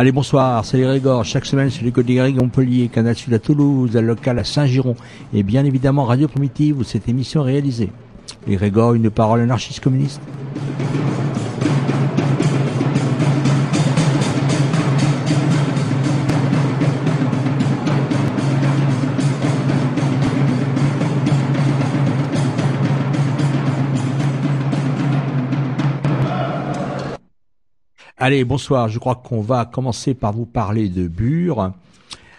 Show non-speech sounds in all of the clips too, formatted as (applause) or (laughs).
Allez, bonsoir, c'est les Régors. Chaque semaine, c'est les côté Greg Montpellier, Canal Sud à Toulouse, à local à Saint-Giron, et bien évidemment Radio Primitive où cette émission est réalisée. Les Régors, une parole anarchiste communiste? Allez, bonsoir. Je crois qu'on va commencer par vous parler de Bure,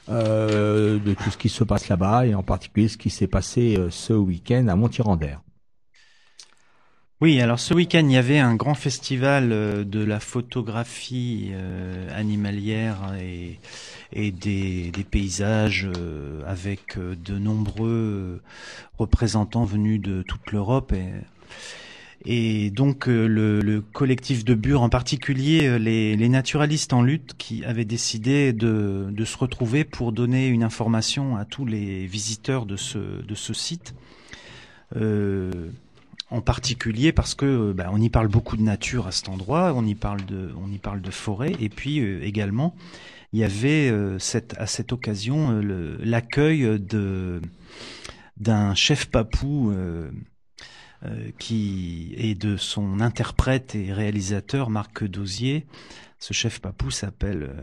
euh, de tout ce qui se passe là-bas et en particulier ce qui s'est passé euh, ce week-end à Montirandère. Oui, alors ce week-end, il y avait un grand festival euh, de la photographie animalière et, et des, des, paysages avec de nombreux représentants venus de toute l'Europe. Et et donc euh, le, le, collectif de Bure, en particulier euh, les, les, naturalistes en lutte, qui avaient décidé de, de, se retrouver pour donner une information à tous les visiteurs de ce, de ce site. Euh, en particulier parce que bah, on y parle beaucoup de nature à cet endroit, on y parle de, on y parle de forêt, et puis euh, également il y avait cette, à cette occasion l'accueil d'un chef papou euh, qui est de son interprète et réalisateur Marc Dosier. Ce chef papou s'appelle euh,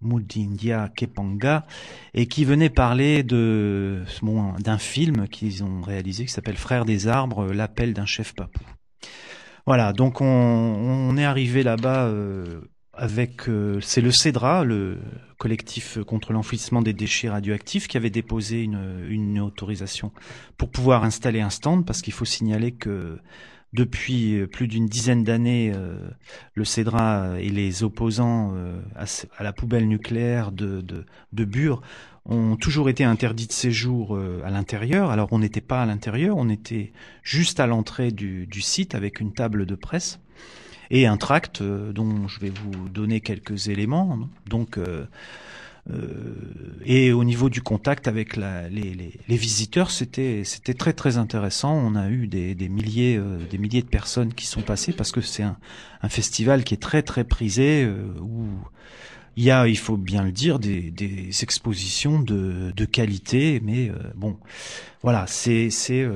Moudindia Kepanga et qui venait parler de bon, d'un film qu'ils ont réalisé qui s'appelle Frères des arbres, l'appel d'un chef papou. Voilà, donc on, est arrivé là-bas euh, avec euh, c'est le CEDRA, le collectif contre l'enfouissement des déchets radioactifs, qui avait déposé une, autorisation pour pouvoir installer un stand, parce qu'il faut signaler que depuis plus d'une dizaine d'années, euh, le CEDRA et les opposants euh, à, la poubelle nucléaire de, Bure ont toujours été interdits de séjour à l'intérieur. Alors on n'était pas à l'intérieur, on était juste à l'entrée du site avec une table de presse et un tract euh, dont je vais vous donner quelques éléments. Donc euh, euh, et au niveau du contact avec la, les, les, les, visiteurs, c'était c'était très très intéressant. On a eu des, des milliers euh, des milliers de personnes qui sont passées parce que c'est un, un, festival qui est très très prisé euh, où il y a, il faut bien le dire, des, des expositions de, de qualité, mais bon, voilà, c'est c'est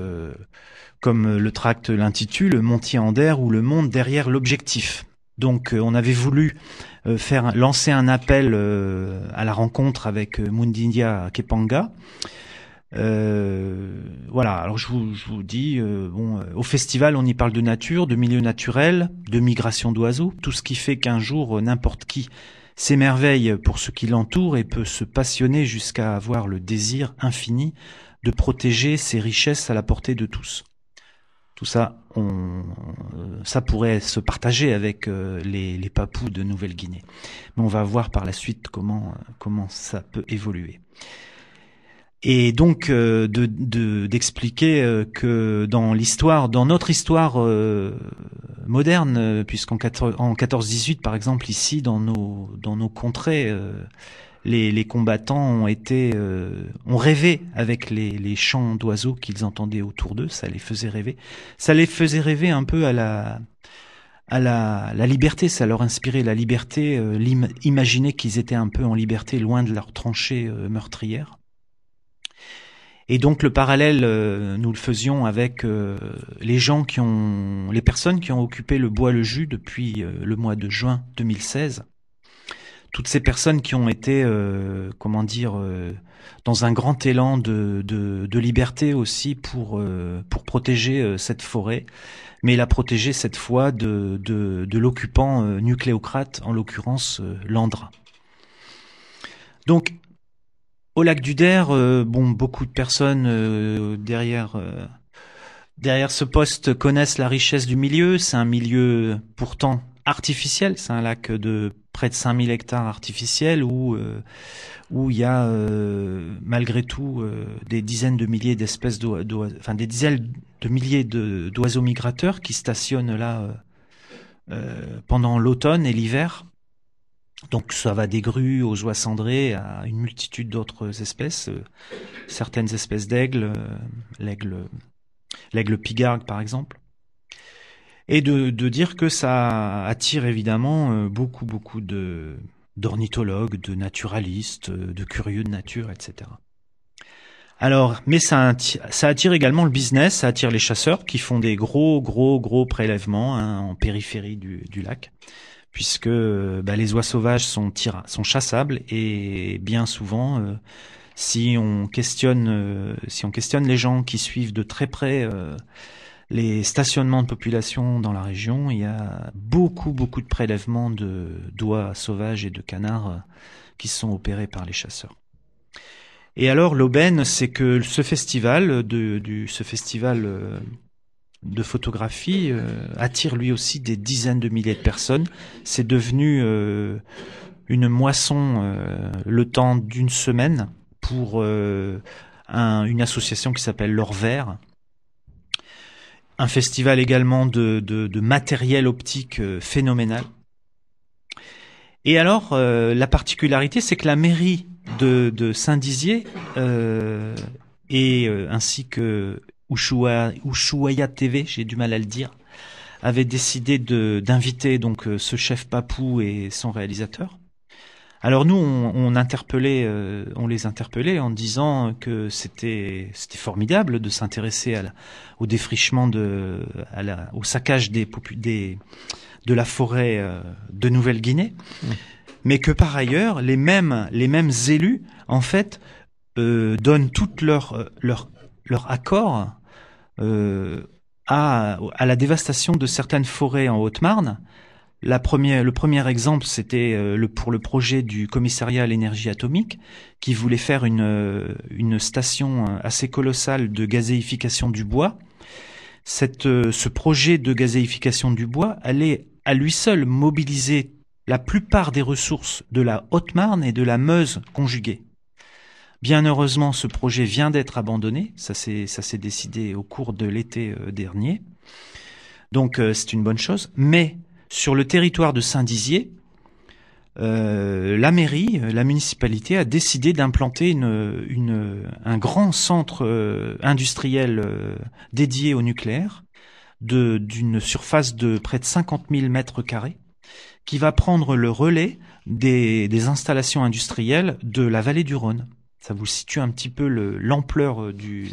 comme le tract l'intitule, Montier-Ander ou le monde derrière l'objectif. Donc euh, on avait voulu euh, faire lancer un appel euh, à la rencontre avec Mundindia Kepanga. voilà, alors je vous, je vous dis, bon, au festival, on y parle de nature, de milieu naturel, de migration d'oiseaux, tout ce qui fait qu'un jour, n'importe qui s'émerveille pour ce qui l'entoure et peut se passionner jusqu'à avoir le désir infini de protéger ses richesses à la portée de tous. Tout ça, on, ça pourrait se partager avec euh, les, papous de Nouvelle-Guinée. Mais on va voir par la suite comment, comment ça peut évoluer. Et donc euh, de d'expliquer euh, que dans l'histoire, dans notre histoire moderne, puisqu'en en 14-18 par exemple ici dans nos dans nos contrées, les, combattants ont été, euh, ont rêvé avec les, chants d'oiseaux qu'ils entendaient autour d'eux. Ça les faisait rêver. Ça les faisait rêver un peu à la, liberté. Ça leur inspirait la liberté. Euh, imaginer qu'ils étaient un peu en liberté, loin de leur tranchée euh, meurtrière. Et donc le parallèle, nous le faisions avec les gens qui ont, les personnes qui ont occupé le bois le jus depuis le mois de juin 2016 toutes ces personnes qui ont été, euh, comment dire, euh, dans un grand élan de, liberté aussi pour euh, pour protéger cette forêt, mais la protéger cette fois de de, de l'occupant nucléocrate, en l'occurrence Landra. Donc au lac du Der, bon, beaucoup de personnes derrière derrière ce poste connaissent la richesse du milieu. C'est un milieu pourtant artificiel. C'est un lac de près de 5000 hectares artificiels où euh, où il y a euh, malgré tout euh, des dizaines de milliers d'espèces d'oiseaux, enfin des dizaines de milliers d'oiseaux migrateurs qui stationnent là pendant l'automne et l'hiver. Donc ça va des grues aux oies cendrées à une multitude d'autres espèces, certaines espèces d'aigles, l'aigle l'aigle pigargue par exemple et de, de, dire que ça attire évidemment euh, beaucoup beaucoup de d'ornithologues, de naturalistes, euh, de curieux de nature, etc. Alors, mais ça, ça attire également le business, ça attire les chasseurs qui font des gros, gros, gros prélèvements hein, en périphérie du, du lac, puisque bah, les oies sauvages sont, sont chassables et bien souvent, euh, si on questionne, si on questionne les gens qui suivent de très près les stationnements de population dans la région, il y a beaucoup, beaucoup de prélèvements de d'oies sauvages et de canards euh, qui sont opérés par les chasseurs. Et alors, l'aubaine, c'est que ce festival, de, ce festival euh, de photographie euh, attire lui aussi des dizaines de milliers de personnes. C'est devenu une moisson le temps d'une semaine pour une association qui s'appelle L'Or Vert, un festival également de, matériel optique euh, phénoménal. Et alors, euh, la particularité, c'est que la mairie de, Saint-Dizier euh, et ainsi que Ushuaia, TV, j'ai du mal à le dire, avait décidé d'inviter donc ce chef papou et son réalisateur alors nous, on, interpellait, euh, on les interpellait en disant que c'était c'était formidable de s'intéresser au défrichement de, au saccage des, des de la forêt euh, de Nouvelle-Guinée, mmh. mais que par ailleurs les mêmes les mêmes élus en fait euh, donnent tout leur leur leur accord à à la dévastation de certaines forêts en Haute-Marne le premier exemple, c'était euh, pour le projet du commissariat à l'énergie atomique, qui voulait faire une, euh, station euh, assez colossale de gazéification du bois. Ce projet de gazéification du bois allait à lui seul mobiliser la plupart des ressources de la Haute-Marne et de la Meuse conjuguées. Bien heureusement, ce projet vient d'être abandonné. Ça s'est, ça s'est décidé au cours de l'été dernier. Donc, c'est une bonne chose. Mais sur le territoire de Saint-Dizier, euh, la mairie, la municipalité a décidé d'implanter un grand centre euh, industriel euh, dédié au nucléaire d'une surface de près de 50 000 mètres carrés qui va prendre le relais des, installations industrielles de la vallée du Rhône. Ça vous situe un petit peu l'ampleur du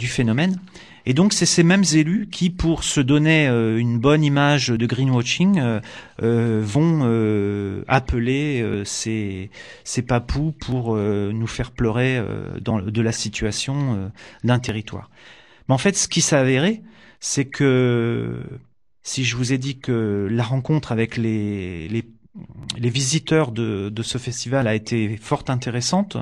phénomène. Et donc c'est ces mêmes élus qui, pour se donner euh, une bonne image de greenwashing, euh, euh, vont appeler ces, ces papous pour nous faire pleurer dans, de la situation d'un territoire. Mais en fait, ce qui s'est avéré, c'est que si je vous ai dit que la rencontre avec les, les, les visiteurs de, de, ce festival a été fort intéressante,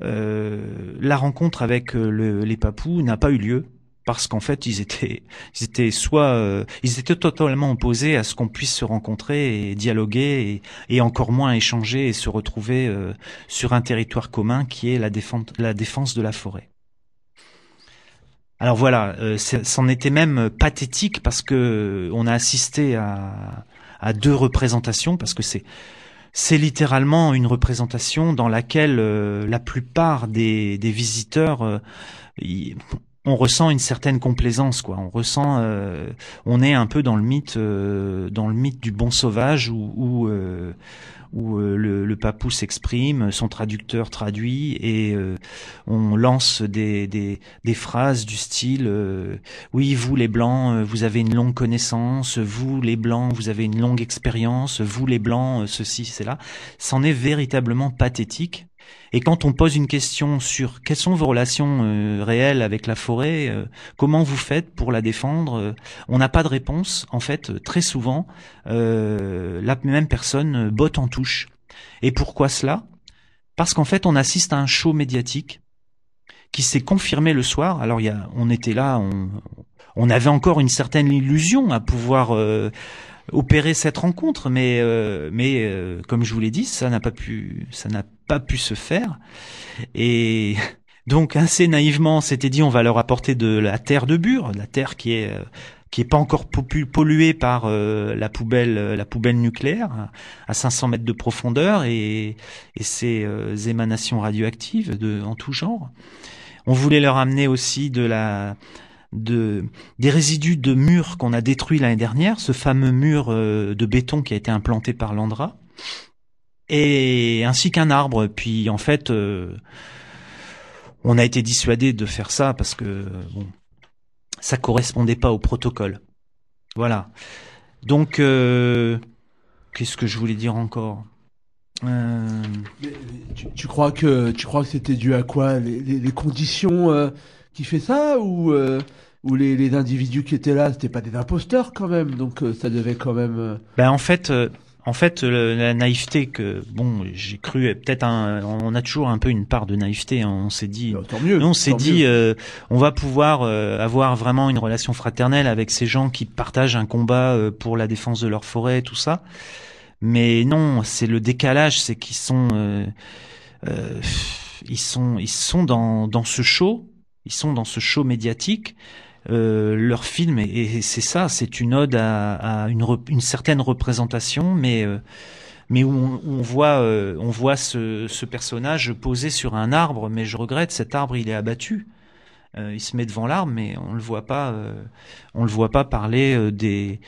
la rencontre avec les papous n'a pas eu lieu parce qu'en fait ils étaient ils étaient soit euh, ils étaient totalement opposés à ce qu'on puisse se rencontrer et dialoguer et, encore moins échanger et se retrouver euh, sur un territoire commun qui est la défense de la forêt. Alors voilà, euh, c'en était même pathétique parce que on a assisté à, deux représentations parce que c'est c'est littéralement une représentation dans laquelle la plupart des visiteurs on ressent une certaine complaisance, quoi. On ressent, euh, on est un peu dans le mythe, euh, dans le mythe du bon sauvage où, où, euh, le, papou s'exprime, son traducteur traduit et on lance des, des, des, phrases du style oui vous les blancs vous avez une longue connaissance, vous les blancs vous avez une longue expérience, vous les blancs ceci c'est là. C'en est véritablement pathétique et quand on pose une question sur quelles sont vos relations euh, réelles avec la forêt, euh, comment vous faites pour la défendre, euh, on n'a pas de réponse. En fait, très souvent, la même personne botte en touche. Et pourquoi cela? Parce qu'en fait, on assiste à un show médiatique qui s'est confirmé le soir. Alors, y a, on était là, on, avait encore une certaine illusion à pouvoir opérer cette rencontre, mais mais comme je vous l'ai dit, ça n'a pas pu ça n'a pas pu se faire. Et donc assez naïvement, s'était dit on va leur apporter de la terre de Bure, la terre qui est euh, qui est pas encore polluée par la poubelle la poubelle nucléaire à 500 mètres de profondeur et, et ces émanations radioactives de en tout genre. On voulait leur amener aussi de la de des résidus de murs qu'on a détruits l'année dernière, ce fameux mur euh, de béton qui a été implanté par Landra, et ainsi qu'un arbre. Puis en fait, euh, on a été dissuadé de faire ça parce que bon, ça correspondait pas au protocole. Voilà. Donc, euh, qu'est-ce que je voulais dire encore? Tu, crois que tu crois que c'était dû à quoi? Les, les, conditions qui fait ça ou où les, les, individus qui étaient là, c'était pas des imposteurs quand même, donc euh, ça devait quand même. Euh, ben en fait, euh, en fait, la naïveté que bon, j'ai cru peut-être on a toujours un peu une part de naïveté. Hein, on s'est dit, bah, tant mieux, on s'est dit, on va pouvoir avoir vraiment une relation fraternelle avec ces gens qui partagent un combat pour la défense de leur forêt, tout ça. Mais non, c'est le décalage, c'est qu'ils sont, ils sont, ils sont dans dans ce show, ils sont dans ce show médiatique euh, leur film et, c'est ça, c'est une ode à, une, certaine représentation, mais euh, mais où on, voit euh, on voit ce, ce, personnage posé sur un arbre, mais je regrette cet arbre il est abattu. il se met devant l'arbre, mais on le voit pas on le voit pas parler des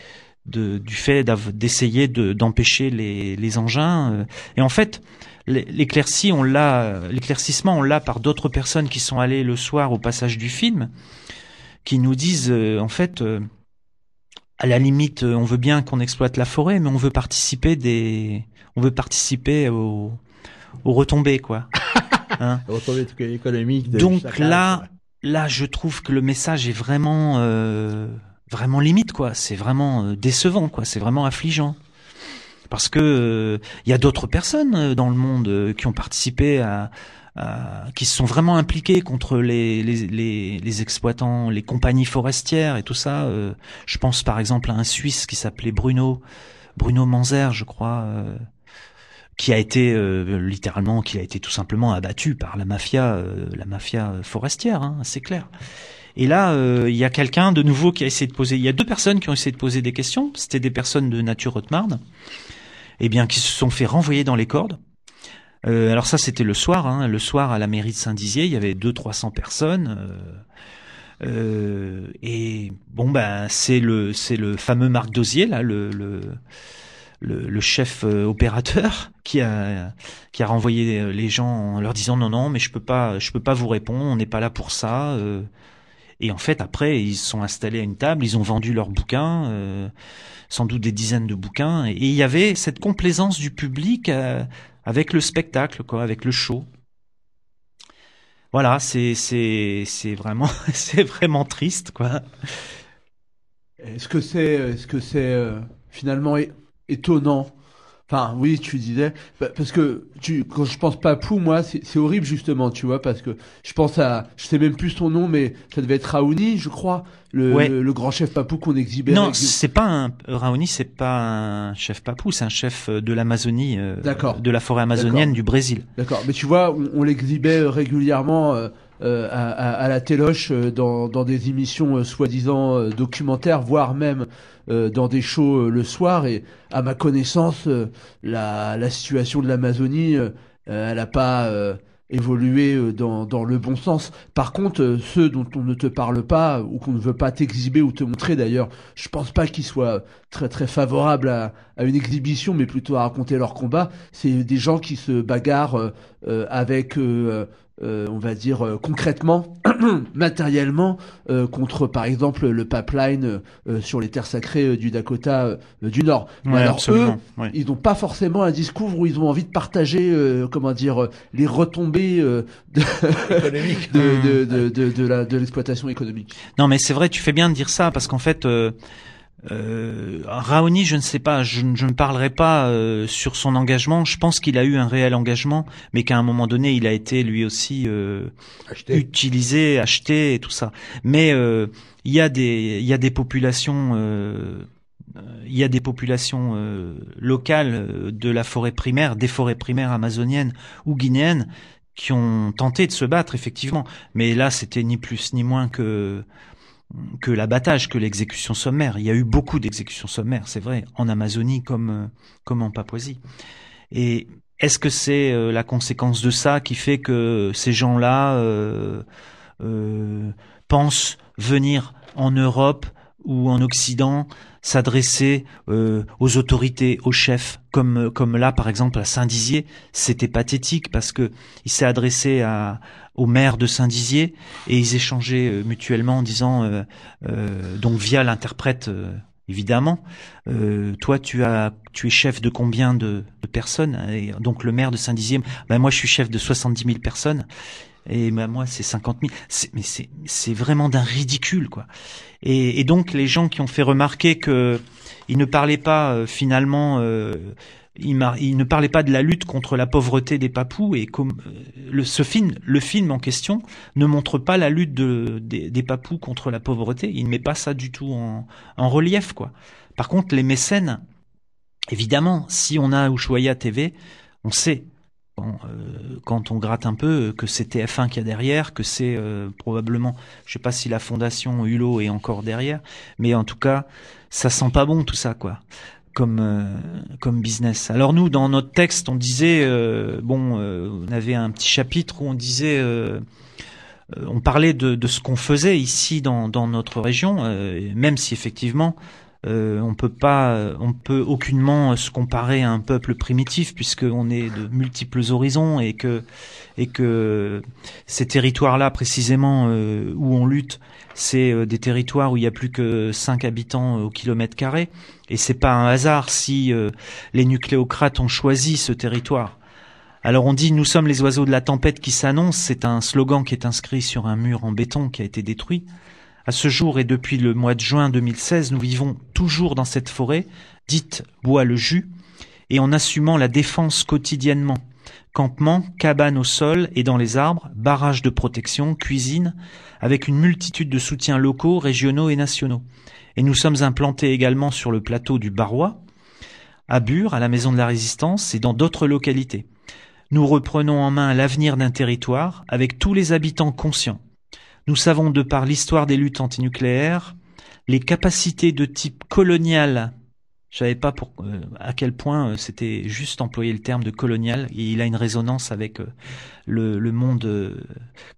de, du fait d'essayer d'empêcher les, les engins. Et en fait, l'éclaircissement, on l'a par d'autres personnes qui sont allées le soir au passage du film qui nous disent euh, en fait euh, à la limite euh, on veut bien qu'on exploite la forêt mais on veut participer des on veut participer aux, aux retombées quoi. (laughs) Hein retombées économiques donc là là je trouve que le message est vraiment vraiment limite quoi. C'est vraiment décevant quoi. C'est vraiment affligeant. Parce que il y a d'autres personnes dans le monde qui ont participé à, euh, qui se sont vraiment impliqués contre les, les, les, les, exploitants, les compagnies forestières et tout ça. Euh, je pense par exemple à un Suisse qui s'appelait Bruno, Bruno Manzer, je crois, euh, qui a été littéralement, qui a été tout simplement abattu par la mafia, la mafia forestière, hein, c'est clair. Et là, il y a quelqu'un de nouveau qui a essayé de poser. Il y a deux personnes qui ont essayé de poser des questions. C'était des personnes de nature Haute-Marne, eh bien, qui se sont fait renvoyer dans les cordes. Euh, alors ça, c'était le soir. Hein, le soir à la mairie de Saint-Dizier, il y avait deux 300 personnes. Euh, euh, et bon, ben c'est le c'est le fameux Marc Dosier là, le, chef opérateur (laughs) qui a qui a renvoyé les gens en leur disant non non mais je peux peux pas vous répondre on n'est pas là pour ça et en fait après ils se sont installés à une table ils ont vendu leurs bouquins sans doute des dizaines de bouquins et il y avait cette complaisance du public avec le spectacle, quoi, avec le show. Voilà, c'est c'est c'est vraiment (laughs) c'est vraiment triste, quoi. Est-ce que c'est est-ce que c'est euh, finalement étonnant Enfin, oui, tu disais, parce que tu, quand je pense Papou, moi, c'est horrible justement, tu vois, parce que je pense à, je sais même plus son nom, mais ça devait être Raouni, je crois, le, le, grand chef Papou qu'on exhibait. Non, c'est pas un Raouni, c'est pas un chef Papou, c'est un chef de l'Amazonie, euh, de la forêt amazonienne du Brésil. D'accord, mais tu vois, on, l'exhibait régulièrement. Euh, euh, à, à, la téloche euh, dans, dans des émissions euh, soi-disant documentaires, voire même dans des shows le soir. Et à ma connaissance, la, la situation de l'Amazonie, elle n'a pas évoluer euh, dans, dans le bon sens. Par contre, euh, ceux dont on ne te parle pas ou qu'on ne veut pas t'exhiber ou te montrer d'ailleurs, je pense pas qu'ils soient très très favorables à, une exhibition, mais plutôt à raconter leur combat. C'est des gens qui se bagarrent euh, avec euh, on va dire euh, concrètement, (clears throat) matériellement, euh, contre par exemple le pipeline sur les terres sacrées du Dakota du Nord. alors eux, ils n'ont pas forcément un discours où ils ont envie de partager, comment dire, les retombées (laughs) de, de, de, de, de l'exploitation économique. Non, mais c'est vrai, tu fais bien de dire ça parce qu'en fait. Euh, Raoni, je ne sais pas, je, ne parlerai pas euh, sur son engagement. Je pense qu'il a eu un réel engagement, mais qu'à un moment donné, il a été lui aussi euh, utilisé, acheté et tout ça. Mais euh, il y a des, il y a des populations, euh, il y a des populations locales de la forêt primaire, des forêts primaires amazoniennes ou guinéennes, qui ont tenté de se battre effectivement. Mais là, c'était ni plus ni moins que que l'abattage, que l'exécution sommaire. Il y a eu beaucoup d'exécutions sommaires, c'est vrai, en Amazonie comme, euh, comme en Papouasie. Et est-ce que c'est euh, la conséquence de ça qui fait que ces gens-là euh, pensent venir en Europe ou en Occident s'adresser aux autorités, aux chefs, comme comme là par exemple à Saint-Dizier, c'était pathétique parce que il s'est adressé à au maire de Saint-Dizier et ils échangeaient euh, mutuellement en disant euh, euh, donc via l'interprète évidemment toi tu as tu es chef de combien de, de personnes et donc le maire de Saint-Dizier ben moi je suis chef de 70 000 personnes et ben moi c'est 50 000 mais c'est c'est vraiment d'un ridicule quoi. Et, et, donc les gens qui ont fait remarquer que il ne parlait pas finalement il, ne parlait pas de la lutte contre la pauvreté des papous et comme euh, le, ce film, le film en question ne montre pas la lutte de, des, papous contre la pauvreté. Il ne met pas ça du tout en, relief, quoi. Par contre, les mécènes, évidemment, si on a Ushuaia TV, on sait quand, euh, quand on gratte un peu que c'est TF1 qui a derrière, que c'est euh, probablement, je sais pas si la fondation Hulot est encore derrière, mais en tout cas, ça sent pas bon tout ça, quoi comme euh, comme business. Alors nous, dans notre texte, on disait euh, bon, euh, on avait un petit chapitre où on disait, on parlait de, de ce qu'on faisait ici dans, dans notre région, même si effectivement on peut pas, on peut aucunement se comparer à un peuple primitif puisqu'on est de multiples horizons et que et que ces territoires-là précisément où on lutte, c'est des territoires où il y a plus que 5 habitants au kilomètre carré. Et c'est pas un hasard si euh, les nucléocrates ont choisi ce territoire. Alors on dit nous sommes les oiseaux de la tempête qui s'annonce, c'est un slogan qui est inscrit sur un mur en béton qui a été détruit. À ce jour et depuis le mois de juin 2016, nous vivons toujours dans cette forêt, dite bois le jus, et en assumant la défense quotidiennement. Campement, cabane au sol et dans les arbres, barrages de protection, cuisine, avec une multitude de soutiens locaux, régionaux et nationaux et nous sommes implantés également sur le plateau du Barrois, à Bure, à la Maison de la Résistance et dans d'autres localités. Nous reprenons en main l'avenir d'un territoire avec tous les habitants conscients. Nous savons de par l'histoire des luttes antinucléaires, les capacités de type colonial je savais pas euh, à quel point euh, c'était juste employer le terme de colonial. Il a une résonance avec euh, le, monde,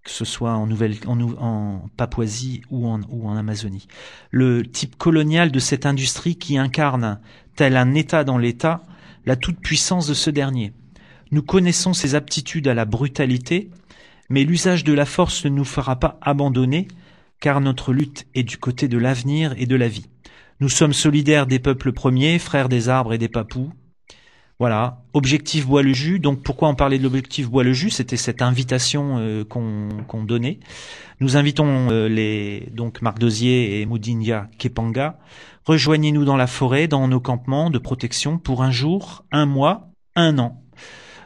que ce soit en Nouvelle, en, en Papouasie ou en, ou en Amazonie. Le type colonial de cette industrie qui incarne, tel un État dans l'État, la toute-puissance de ce dernier. Nous connaissons ses aptitudes à la brutalité, mais l'usage de la force ne nous fera pas abandonner, car notre lutte est du côté de l'avenir et de la vie. Nous sommes solidaires des peuples premiers, frères des arbres et des papous. Voilà, objectif bois le jus. Donc pourquoi on parlait de l'objectif bois le jus C'était cette invitation euh, qu'on donnait. Nous invitons euh, les donc Marc Dosier et Moudinia Kepanga. Rejoignez-nous dans la forêt, dans nos campements de protection pour un jour, un mois, un an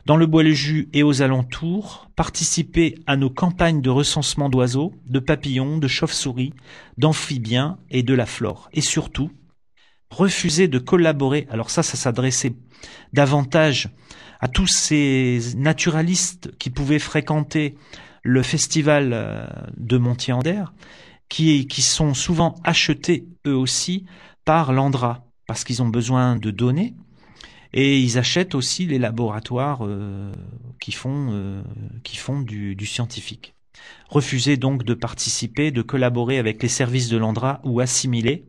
dans le Bois-le-Jus et aux alentours, participez à nos campagnes de recensement d'oiseaux, de papillons, de chauves-souris, d'amphibiens et de la flore. Et surtout, refusez de collaborer. Alors ça, ça s'adressait davantage à tous ces naturalistes qui pouvaient fréquenter le festival euh, de Montier-Ander, qui, qui sont souvent achetés eux aussi par l'Andra, parce qu'ils ont besoin de données, Et ils achètent aussi les laboratoires euh, qui font, euh, qui font du, du scientifique. Refuser donc de participer, de collaborer avec les services de l'Andra ou assimiler.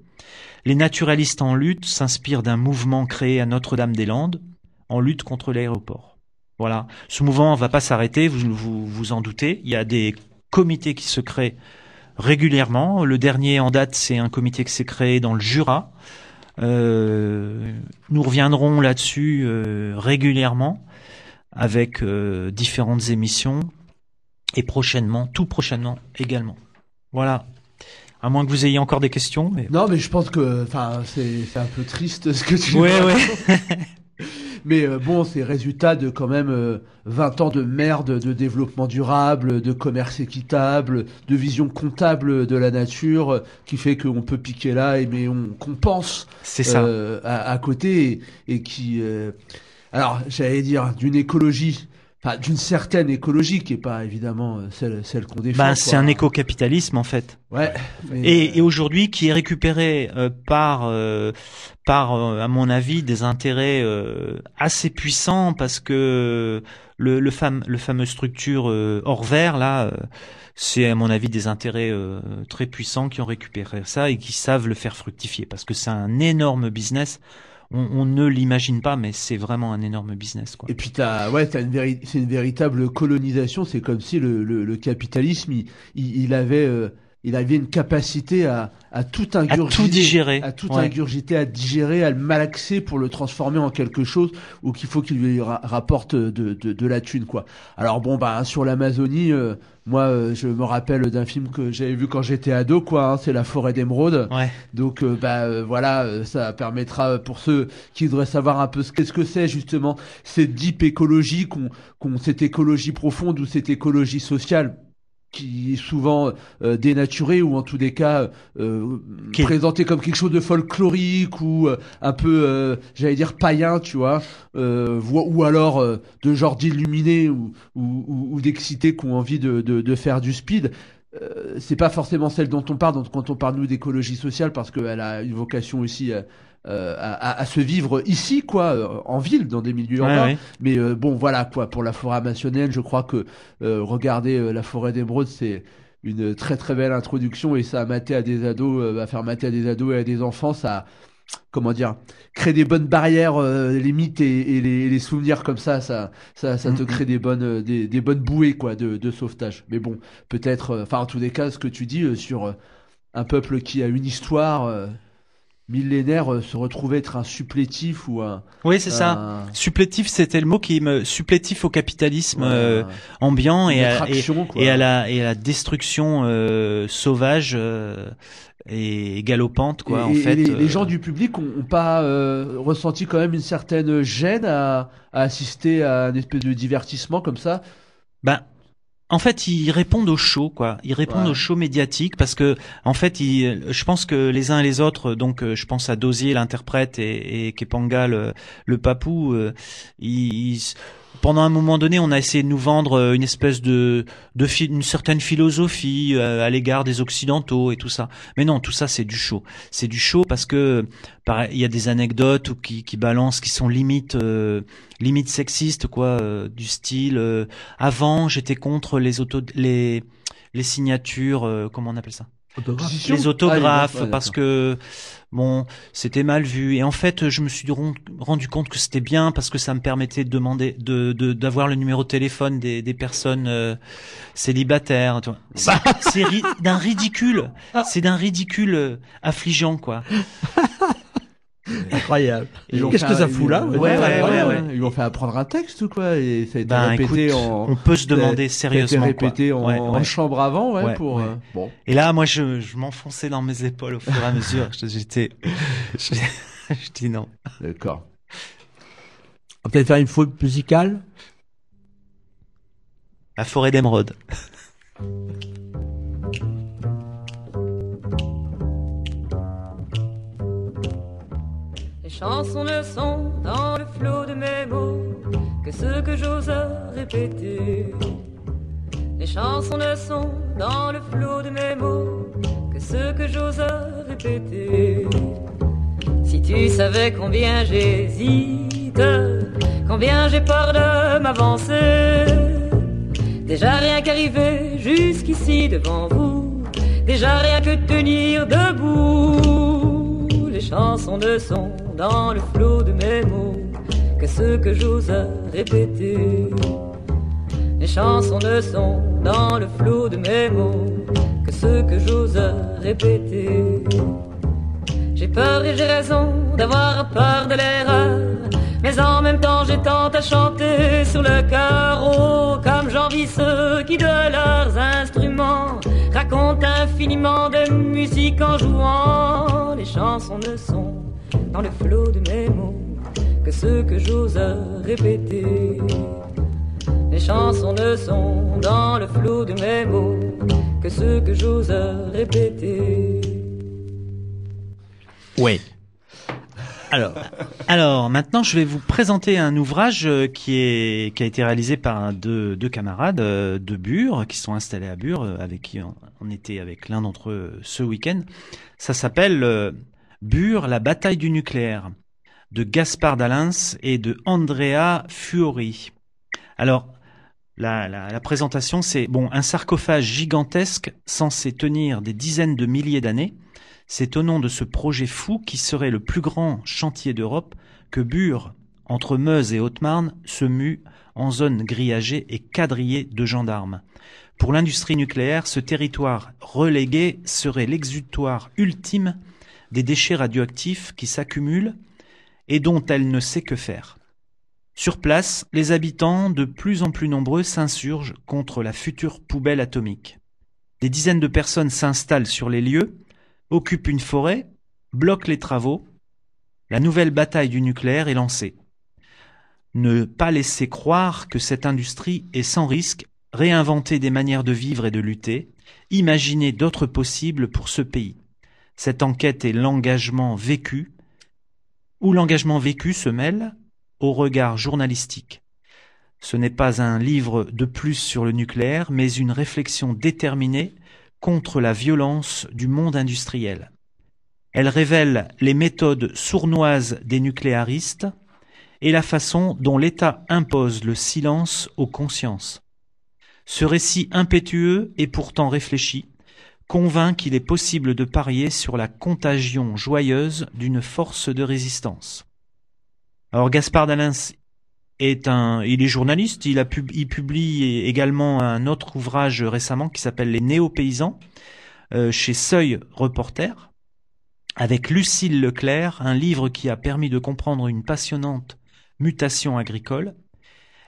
Les naturalistes en lutte s'inspirent d'un mouvement créé à Notre-Dame-des-Landes en lutte contre l'aéroport. Voilà. Ce mouvement va pas s'arrêter, vous, vous vous en doutez. Il y a des comités qui se créent régulièrement. Le dernier en date, c'est un comité qui s'est créé dans le Jura. Euh, nous reviendrons là-dessus euh, régulièrement avec euh, différentes émissions et prochainement, tout prochainement également. Voilà. À moins que vous ayez encore des questions. Mais... Non, mais je pense que, enfin, c'est un peu triste ce que tu Ouais, ouais. (laughs) Mais euh, bon, c'est résultat de quand même euh, 20 ans de merde, de développement durable, de commerce équitable, de vision comptable de la nature, euh, qui fait qu'on peut piquer là, et mais on compense C'est ça. euh, à, à côté, et, et qui, euh, alors j'allais dire, d'une écologie, enfin d'une certaine écologie, qui est pas évidemment euh, celle, celle qu'on défend. Quoi. c'est un éco-capitalisme en fait. Ouais. mais, Et, et euh, aujourd'hui, qui est récupéré euh, par, euh, par, euh, à mon avis, des intérêts euh, assez puissants parce que le, le, fam- le fameux structure euh, hors vert là, euh, c'est à mon avis des intérêts euh, très puissants qui ont récupéré ça et qui savent le faire fructifier parce que c'est un énorme business. On, on ne l'imagine pas, mais c'est vraiment un énorme business quoi. Et puis t'as, ouais, c'est une véritable colonisation. C'est comme si le, le, le capitalisme, il, il, il avait, euh, il avait une capacité à, à tout ingurgiter, tout digérer, à tout ouais. ingurgiter, à digérer, à le malaxer pour le transformer en quelque chose ou qu'il faut qu'il lui ra- rapporte de, de, de la thune, quoi. Alors bon, bah sur l'Amazonie, euh, moi, euh, je me rappelle d'un film que j'avais vu quand j'étais ado, quoi. hein, c'est La Forêt d'Émeraude. Ouais. Donc euh, bah euh, voilà, euh, ça permettra euh, pour ceux qui voudraient savoir un peu ce qu'est-ce que c'est justement cette deep écologie, qu'on, qu'on cette écologie profonde ou cette écologie sociale qui est souvent euh, dénaturée ou en tous des cas euh, présentée comme quelque chose de folklorique ou euh, un peu, euh, j'allais dire païen, tu vois, euh, ou alors euh, de genre d'illuminés ou, ou, ou, ou d'excités qui ont envie de, de, de faire du speed. Euh, c'est pas forcément celle dont on parle donc, quand on parle nous d'écologie sociale parce qu'elle a une vocation aussi euh, à, se vivre ici quoi euh, en ville dans des milieux Ouais, urbains ouais. mais euh, bon voilà quoi pour la forêt amazonienne je crois que euh, regarder la forêt d'émeraude c'est une très très belle introduction et ça a maté à des ados à faire mater à des ados et à des enfants ça comment dire créer des bonnes barrières euh, les mythes et, et les, souvenirs comme ça ça ça, ça te Mhm. crée des bonnes des, des bonnes bouées quoi de, de sauvetage mais bon peut-être euh, enfin en tous les cas ce que tu dis euh, sur un peuple qui a une histoire millénaire euh, se retrouver être un supplétif ou un Oui, c'est ça. Supplétif, c'était le mot qui me supplétif au capitalisme ouais, euh, ambiant et à, et, attraction, quoi. et à la et à la destruction euh, sauvage euh, et galopante quoi Et- en fait. les, les gens du public ont, ont pas ressenti quand même une certaine gêne à, à assister à un espèce de divertissement comme ça? Ben, en fait, ils répondent au show, quoi. Ils répondent Ouais. au show médiatique parce que, en fait, ils, je pense que les uns et les autres, donc, euh, je pense à Dosier, l'interprète, et, et Kepanga, le, le papou, euh, ils, ils- pendant un moment donné, on a essayé de nous vendre euh, une espèce de, de une certaine philosophie euh, à l'égard des occidentaux et tout ça. Mais non, tout ça, c'est du show. C'est du show parce que, il y a des anecdotes qui, qui balancent, qui sont limite, euh, limite sexistes, quoi, euh, du style. euh, avant, j'étais contre les auto, les, les signatures, euh, comment on appelle ça? Les autographes, Ah, parce que bon, c'était mal vu. Et en fait, je me suis rendu compte que c'était bien parce que ça me permettait de demander, de de- d'avoir le numéro de téléphone des, des personnes euh, célibataires. tu vois. C'est ri- d'un ridicule. C'est d'un ridicule affligeant, quoi. (laughs) (laughs) Incroyable. Qu'est-ce fait que ça fout là ils lui ont Ouais, fait ouais, ouais, ouais. Ils lui ont fait apprendre un texte ou quoi Et ça a été Ben répété écoute, en. on peut se demander ça a été sérieusement. quoi. répété en, Ouais, en ouais. chambre avant, ouais, Ouais, pour. ouais. euh, bon. Et là, moi, je, je m'enfonçais dans mes épaules au fur et à mesure. (laughs) J'étais, je, je dis non. D'accord. On va peut-être faire une faute musicale? La forêt d'émeraude. (laughs) chansons ne sont dans le flot de mes mots que ce que j'ose répéter. Les chansons ne sont dans le flot de mes mots que ce que j'ose répéter. Si tu savais combien j'hésite combien j'ai peur de m'avancer. Déjà rien qu'arriver jusqu'ici devant vous, déjà rien que tenir debout. Les chansons ne sont dans le flot de mes mots que ce que j'ose répéter. Les chansons ne sont dans le flot de mes mots que ce que j'ose répéter. J'ai peur et j'ai raison d'avoir peur de l'erreur. Mais en même temps j'ai tant à chanter sur le carreau Comme j'envie ceux qui de leurs instruments Racontent infiniment de musique en jouant Les chansons ne sont dans le flot de mes mots Que ceux que j'ose répéter Les chansons ne sont dans le flot de mes mots Que ceux que j'ose répéter Oui. Alors, alors maintenant, je vais vous présenter un ouvrage euh, qui est qui a été réalisé par deux, deux camarades euh, de Bure qui sont installés à Bure, euh, avec qui on, on était avec l'un d'entre eux ce week-end. Ça s'appelle euh, Bure, la bataille du nucléaire, de Gaspard Dalens et de Andrea Fuori. Alors, la présentation, c'est bon un sarcophage gigantesque censé tenir des dizaines de milliers d'années. C'est au nom de ce projet fou qui serait le plus grand chantier d'Europe que Bure, entre Meuse et Haute-Marne, se mue en zone grillagée et quadrillée de gendarmes. Pour l'industrie nucléaire, ce territoire relégué serait l'exutoire ultime des déchets radioactifs qui s'accumulent et dont elle ne sait que faire. Sur place, les habitants, de plus en plus nombreux, s'insurgent contre la future poubelle atomique. Des dizaines de personnes s'installent sur les lieux, occupent une forêt, bloquent les travaux. La nouvelle bataille du nucléaire est lancée. Ne pas laisser croire que cette industrie est sans risque, réinventer des manières de vivre et de lutter, imaginer d'autres possibles pour ce pays. Cette enquête est l'engagement vécu, où l'engagement vécu se mêle? Au regard journalistique. Ce n'est pas un livre de plus sur le nucléaire, mais une réflexion déterminée contre la violence du monde industriel. Elle révèle les méthodes sournoises des nucléaristes et la façon dont l'État impose le silence aux consciences. Ce récit impétueux et pourtant réfléchi convainc qu'il est possible de parier sur la contagion joyeuse d'une force de résistance. Alors Gaspard Dalens est un, il est journaliste, il publie également un autre ouvrage récemment qui s'appelle Les Néo-Paysans euh, chez Seuil Reporter avec Lucille Leclerc, un livre qui a permis de comprendre une passionnante mutation agricole.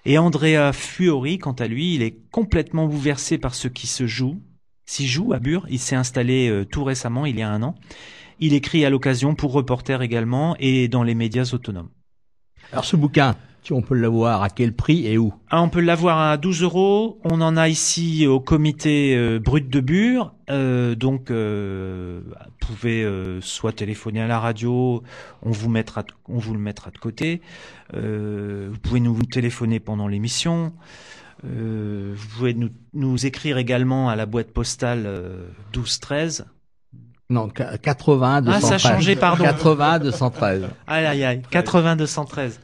Et Andrea Fuori, quant à lui, il est complètement bouleversé par ce qui se joue, s'y joue à Bure. Il s'est installé euh, tout récemment, il y a un an. Il écrit à l'occasion pour Reporter également et dans les médias autonomes. Alors ce bouquin, on peut l'avoir à quel prix et où? Ah, On peut l'avoir à 12 euros. On en a ici au comité euh, brut de Bure. Euh, donc, euh, vous pouvez soit téléphoner à la radio, on vous mettra, on vous le mettra de côté. Vous pouvez nous téléphoner pendant l'émission. Euh, vous pouvez nous, nous, écrire également à la boîte postale 1213. Non, 80 213. Ah, ça a changé, pardon. 80 213. Aïe, aïe, aïe. 80 213.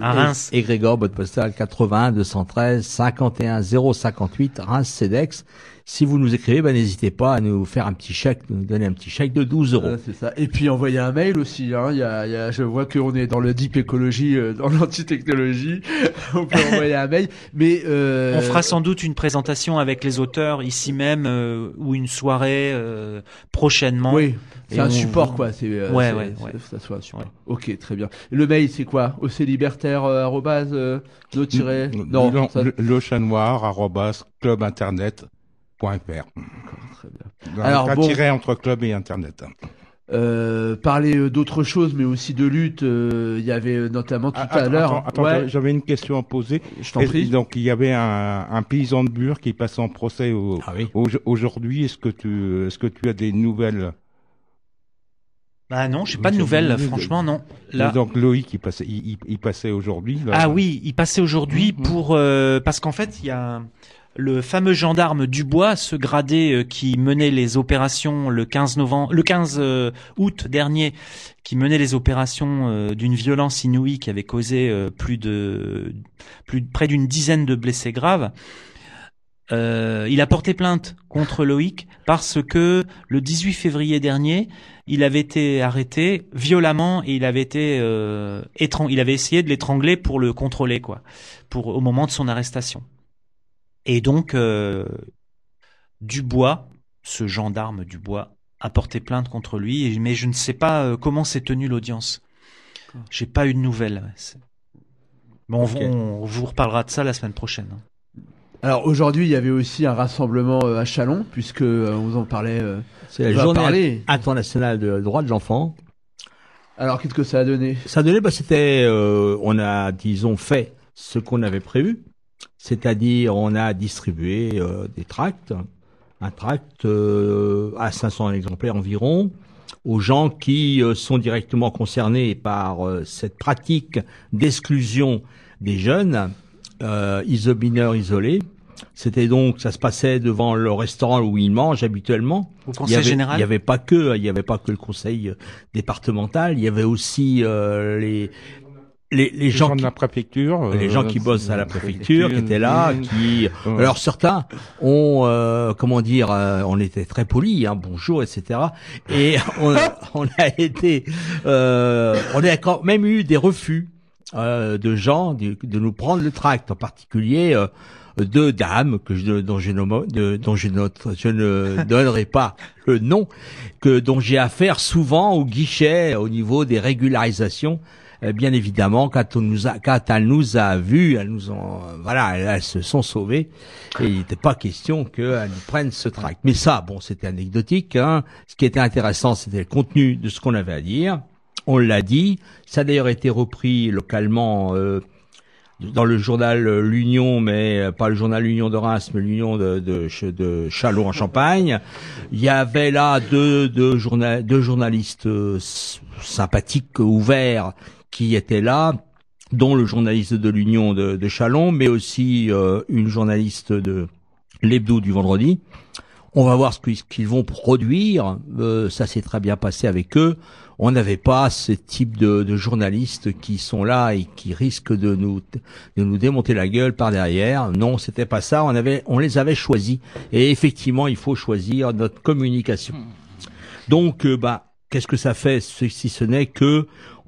À Reims. Et, et Grégor, boîte postale 80 213 51 058 Reims CEDEX. Si vous nous écrivez, ben, n'hésitez pas à nous faire un petit chèque, nous donner un petit chèque de 12 euros. c'est ça. Et puis envoyer un mail aussi. Hein. Il y a, il y a, je vois qu'on est dans le deep écologie, euh, dans (laughs) l'anti-technologie. On peut (laughs) envoyer un mail. Mais euh... on fera sans doute une présentation avec les auteurs ici même euh, ou une soirée euh, prochainement. Oui. C'est un on... support quoi. C'est euh, ouais, ouais, ouais. Ça soit un support. Ouais. Ok, très bien. Le mail c'est quoi? Oclibertaire euh, arrobase euh, no tiré? Non. non ça... Le chat noir arrobase club internet .fr. Très bien. Donc, Alors, bon, tiret entre club et internet. Euh, parler d'autre chose, mais aussi de lutte. Euh, il y avait notamment tout ah, à l'heure. Ouais. J'avais une question à poser. Je t'en prie. Donc il y avait un, un, paysan de Bure qui passe en procès au, ah oui. au, aujourd'hui. Est-ce que tu, est-ce que tu as des nouvelles Bah non, j'ai pas de nouvelles, franchement non. Là, donc Loïc, il passait, il, il- il passait aujourd'hui. ah oui, il passait aujourd'hui Mhm. pour euh, parce qu'en fait il y a le fameux gendarme Dubois, ce gradé euh, qui menait les opérations le 15 novembre, le 15 euh, août dernier, qui menait les opérations euh, d'une violence inouïe qui avait causé plus de plus de- près d'une dizaine de blessés graves. Euh, il a porté plainte contre Loïc parce que le 18 février dernier, il avait été arrêté violemment et il avait été euh, étran- il avait essayé de l'étrangler pour le contrôler quoi, pour au moment de son arrestation. Et donc euh, Dubois, ce gendarme Dubois, a porté plainte contre lui, mais je ne sais pas euh, comment s'est tenue l'audience. J'ai pas eu de nouvelles. Bon, on- vous reparlera de ça la semaine prochaine. Alors aujourd'hui, il y avait aussi un rassemblement euh, à Chalon, puisque euh, on vous en parlait. euh, C'est la journée parler. internationale de droits de l'enfant. Alors qu'est-ce que ça a donné? Ça donnait, bah, c'était, euh, on a, disons, fait ce qu'on avait prévu, c'est-à-dire on a distribué euh, des tracts, un tract euh, à 500 exemplaires environ, aux gens qui sont directement concernés par cette pratique d'exclusion des jeunes, euh, iso mineurs isolés. C'était donc, ça se passait devant le restaurant où ils mangent habituellement. Au Il y Conseil avait, général. Il y avait pas que, il y avait pas que le conseil euh, départemental, il y avait aussi euh, les les, les Les gens gens qui, de la préfecture. les euh, gens qui bossent à la préfecture, qui étaient là, qui alors certains ont euh, comment dire, euh, on était très polis, hein, bonjour, etc. Et (laughs) on, on a été, euh, on a quand même eu des refus euh, de gens de, de nous prendre le tract, en particulier. euh, deux dames que je, dont je, nomme- de- dont je, note, je ne (laughs) donnerai pas le nom, que dont j'ai affaire souvent au guichet au niveau des régularisations. Euh, bien évidemment, quand on nous a, quand elle nous a vus, elles nous ont, euh, voilà, elles, elles se sont sauvées. Et il n'était pas question qu'elles nous prennent ce tract. Mais ça, bon, c'était anecdotique. Hein. Ce qui était intéressant, c'était le contenu de ce qu'on avait à dire. On l'a dit. Ça a d'ailleurs été repris localement. euh, dans le journal L'Union, mais pas le journal L'Union de Reims, mais l'Union de, de, de Châlons en Champagne. Il y avait là deux, deux, journa- deux journalistes euh, sympathiques, ouverts, qui étaient là, dont le journaliste de l'Union de, de Châlons, mais aussi euh, une journaliste de l'Hebdo du vendredi. On va voir ce qu'ils- vont produire. Euh, ça s'est très bien passé avec eux. On n'avait pas ce type de, journalistes qui sont là et qui risquent de nous de nous démonter la gueule par derrière. Non, c'était pas ça. On avait, on les avait choisis. Et effectivement, il faut choisir notre communication. Donc, euh, bah, qu'est-ce que ça fait si si ce n'est que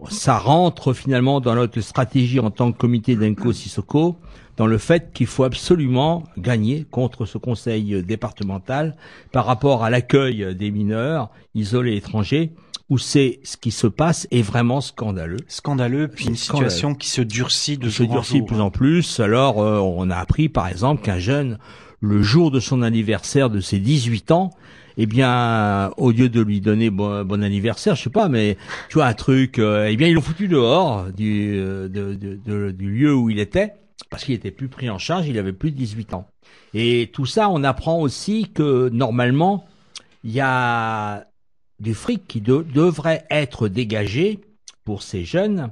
ça rentre finalement dans notre stratégie en tant que comité d'Enco Sissoko, dans le fait qu'il faut absolument gagner contre ce conseil départemental par rapport à l'accueil des mineurs isolés étrangers, où c'est ce qui se passe est vraiment scandaleux. Scandaleux, puis une Scandaleux. situation qui se durcit de se en durcit de plus en plus. Alors, euh, on a appris, par exemple, qu'un jeune, le jour de son anniversaire de ses 18 ans, eh bien, au lieu de lui donner bon, bon anniversaire, je sais pas, mais tu vois un truc, euh, eh bien, ils l'ont foutu dehors du, euh, de- de- de- du lieu où il était, parce qu'il était plus pris en charge, il avait plus de 18 ans. Et tout ça, on apprend aussi que normalement, il y a du fric qui de- devrait être dégagé pour ces jeunes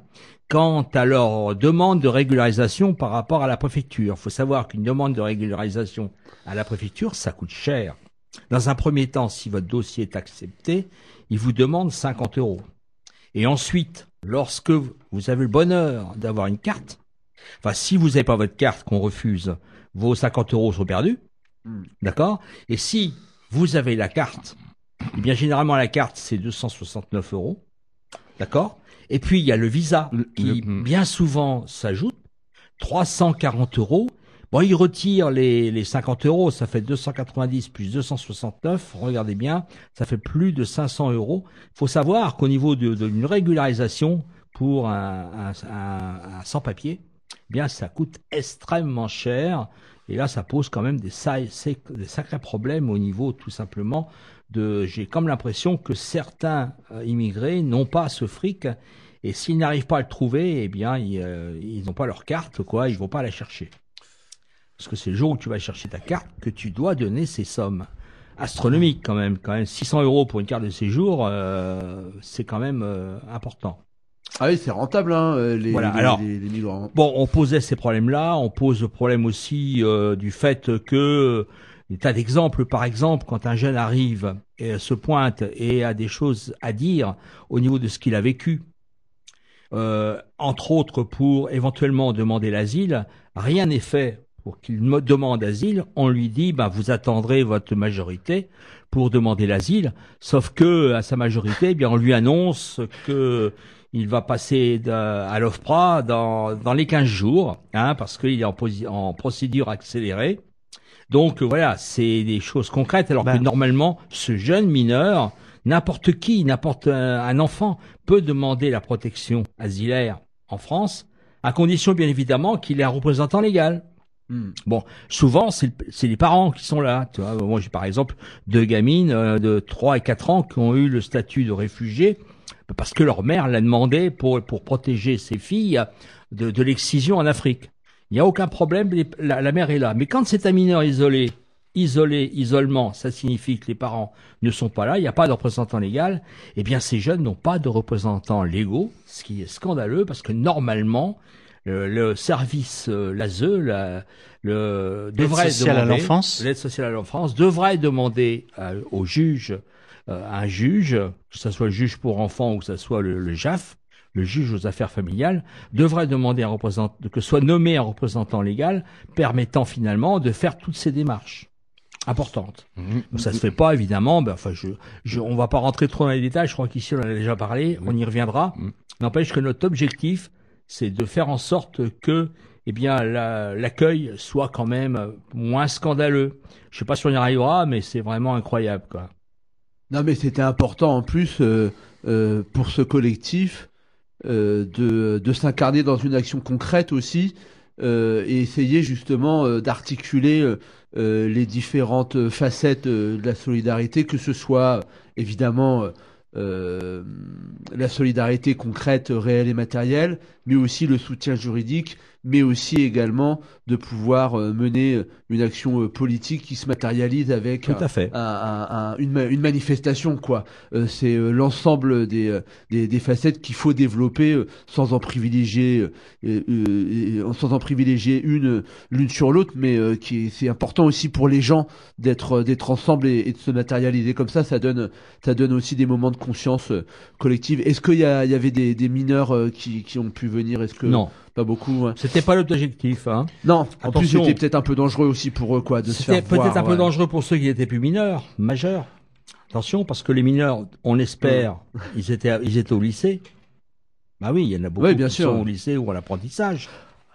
quant à leur demande de régularisation par rapport à la préfecture. Il faut savoir qu'une demande de régularisation à la préfecture, ça coûte cher. Dans un premier temps, si votre dossier est accepté, ils vous demandent 50 euros. Et ensuite, lorsque vous avez le bonheur d'avoir une carte, enfin, si vous n'avez pas votre carte qu'on refuse, vos 50 euros sont perdus. D'accord? Et si vous avez la carte, eh bien, généralement, la carte, c'est 269 euros. D'accord? Et puis, il y a le visa qui, le- bien souvent, s'ajoute. 340 euros. Bon, il retire les, les 50 euros, ça fait 290 plus 269. Regardez bien, ça fait plus de 500 euros. Il faut savoir qu'au niveau de- de- d'une régularisation pour un, un, un- un sans-papier, bien, ça coûte extrêmement cher. Et là, ça pose quand même des, des sacrés problèmes au niveau, tout simplement, de. J'ai comme l'impression que certains euh, immigrés n'ont pas ce fric. Et s'ils n'arrivent pas à le trouver, eh bien, ils euh, ils n'ont pas leur carte, quoi. Ils vont pas la chercher. Parce que c'est le jour où tu vas chercher ta carte que tu dois donner ces sommes astronomique quand même. Quand même 600 euros pour une carte de séjour, euh, c'est quand même important. Ah oui, c'est rentable, hein, euh, les, Voilà, les- alors- les- les migrants. Bon, on posait ces problèmes-là. On pose le problème aussi euh, du fait que des tas d'exemples, par exemple, quand un jeune arrive et se pointe et a des choses à dire au niveau de ce qu'il a vécu, euh, entre autres pour éventuellement demander l'asile, rien n'est fait pour qu'il demande asile. On lui dit, bah, vous attendrez votre majorité pour demander l'asile. Sauf que à sa majorité, eh bien, on lui annonce que il va passer de- à l'OFPRA dans, dans les 15 jours, hein, parce qu'il est en, procédure accélérée. Donc voilà, c'est des choses concrètes, alors que normalement, ce jeune mineur, n'importe qui, n'importe un, un enfant, peut demander la protection asilaire en France, à condition bien évidemment qu'il ait un représentant légal. Hmm. Bon, souvent, c'est le- c'est les parents qui sont là. Tu vois, moi, j'ai par exemple deux gamines euh, de 3 et 4 ans qui ont eu le statut de réfugié parce que leur mère l'a demandé pour, pour protéger ses filles de, de l'excision en Afrique. Il n'y a aucun problème, les- la, la mère est là. Mais quand c'est un mineur isolé, isolé, isolement, ça signifie que les parents ne sont pas là, il n'y a pas de représentant légal, eh bien ces jeunes n'ont pas de représentants légaux, ce qui est scandaleux parce que normalement, le, le service, euh, l'ASE, la, le, devrait sociale à l'enfance. l'aide sociale à l'enfance devrait demander euh, au juge, un juge, que ce soit le juge pour enfants ou que ce soit le, le JAF, le juge aux affaires familiales, devrait demander un représentant, que soit nommé un représentant légal permettant finalement de faire toutes ces démarches importantes. Mhm. Donc, ça se fait pas évidemment. Ben, enfin, je, je, on va pas rentrer trop dans les détails. Je crois qu'ici on en a déjà parlé. On y reviendra. Mhm. N'empêche que notre objectif, c'est de faire en sorte que, eh bien, la- l'accueil soit quand même moins scandaleux. Je sais pas si on y arrivera, mais c'est vraiment incroyable, quoi. Non, mais c'était important en plus euh, euh, pour ce collectif euh, de, de s'incarner dans une action concrète aussi et essayer justement d'articuler les différentes facettes de la solidarité, que ce soit évidemment la solidarité concrète, réelle et matérielle, mais aussi le soutien juridique, mais aussi également de pouvoir euh, mener une action euh, politique qui se matérialise avec Tout à fait. un- un- un- une, ma- une manifestation quoi. Euh, c'est euh, l'ensemble des, euh, des, des facettes qu'il faut développer euh, sans en privilégier euh, euh, euh, sans en privilégier une euh, l'une sur l'autre, mais euh, qui est- c'est important aussi pour les gens d'être euh, d'être ensemble et, et de se matérialiser comme ça. Ça donne ça donne aussi des moments de conscience euh, collective. Est-ce qu'il y, y avait des, des mineurs euh, qui, qui ont pu venir Est-ce que Non, pas beaucoup hein c'était pas l'objectif. Hein. Non. En plus, Attention. c'était peut-être un peu dangereux aussi pour eux quoi de se C'était faire peut-être voir, un peu ouais. dangereux pour ceux qui étaient plus mineurs, majeurs. Attention, parce que les mineurs, on espère, ils étaient, ils étaient au lycée. Bah oui, il y en a beaucoup Ouais, bien qui sûr. sont au lycée ou à l'apprentissage.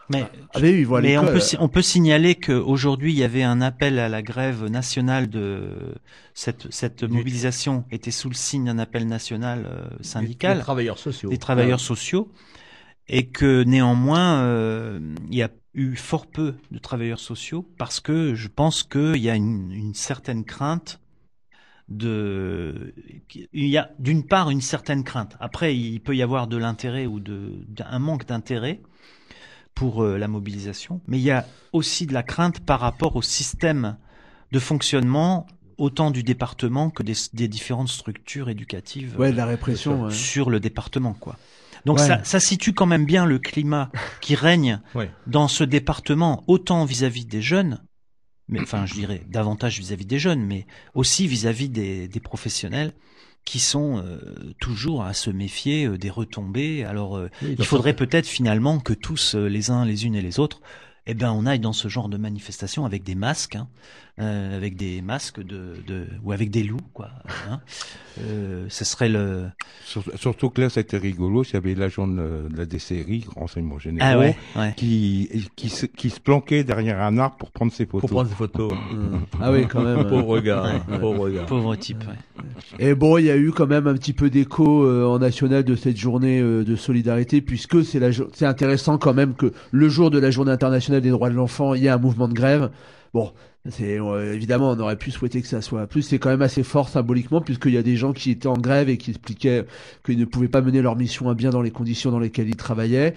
Mais, Ah, mais oui, mais on peut, si- on peut signaler qu'aujourd'hui, il y avait un appel à la grève nationale de cette, cette mobilisation était sous le signe d'un appel national euh, syndical travailleurs sociaux. des travailleurs sociaux et que néanmoins, euh, il y a eu fort peu de travailleurs sociaux parce que je pense qu'il y a une, une certaine crainte de il y a d'une part une certaine crainte après il peut y avoir de l'intérêt ou de un manque d'intérêt pour euh, la mobilisation mais il y a aussi de la crainte par rapport au système de fonctionnement autant du département que des, des différentes structures éducatives Ouais, de la répression. ouais. sur le département, quoi. Donc Ouais. ça, ça situe quand même bien le climat qui règne (laughs) Ouais. dans ce département, autant vis-à-vis des jeunes, mais enfin je dirais davantage vis-à-vis des jeunes, mais aussi vis-à-vis des, des professionnels qui sont euh, toujours à se méfier euh, des retombées. Alors euh, Oui, il faudrait peut-être finalement que tous, les uns, les unes et les autres, eh ben on aille dans ce genre de manifestation avec des masques, hein, euh, avec des masques de, de ou avec des loups, quoi. Hein. Euh, ce serait le Sur- Surtout que là, c'était rigolo. Il y avait l'agent de, de la DCRI, renseignement généraux, ah ouais, ouais. qui, qui, se, qui se planquait derrière un arbre pour prendre ses Pour photos. prendre des photos. Ah oui, quand même. Pauvre gars, Ouais. pauvre gars. Pauvre type. Ouais. Et bon, il y a eu quand même un petit peu d'écho euh, en national de cette journée euh, de solidarité, puisque c'est la c'est intéressant quand même que le jour de la journée internationale des droits de l'enfant, il y a un mouvement de grève. Bon, C'est euh, évidemment, on aurait pu souhaiter que ça soit plus. C'est quand même assez fort symboliquement, puisqu'il y a des gens qui étaient en grève et qui expliquaient qu'ils ne pouvaient pas mener leur mission à bien dans les conditions dans lesquelles ils travaillaient.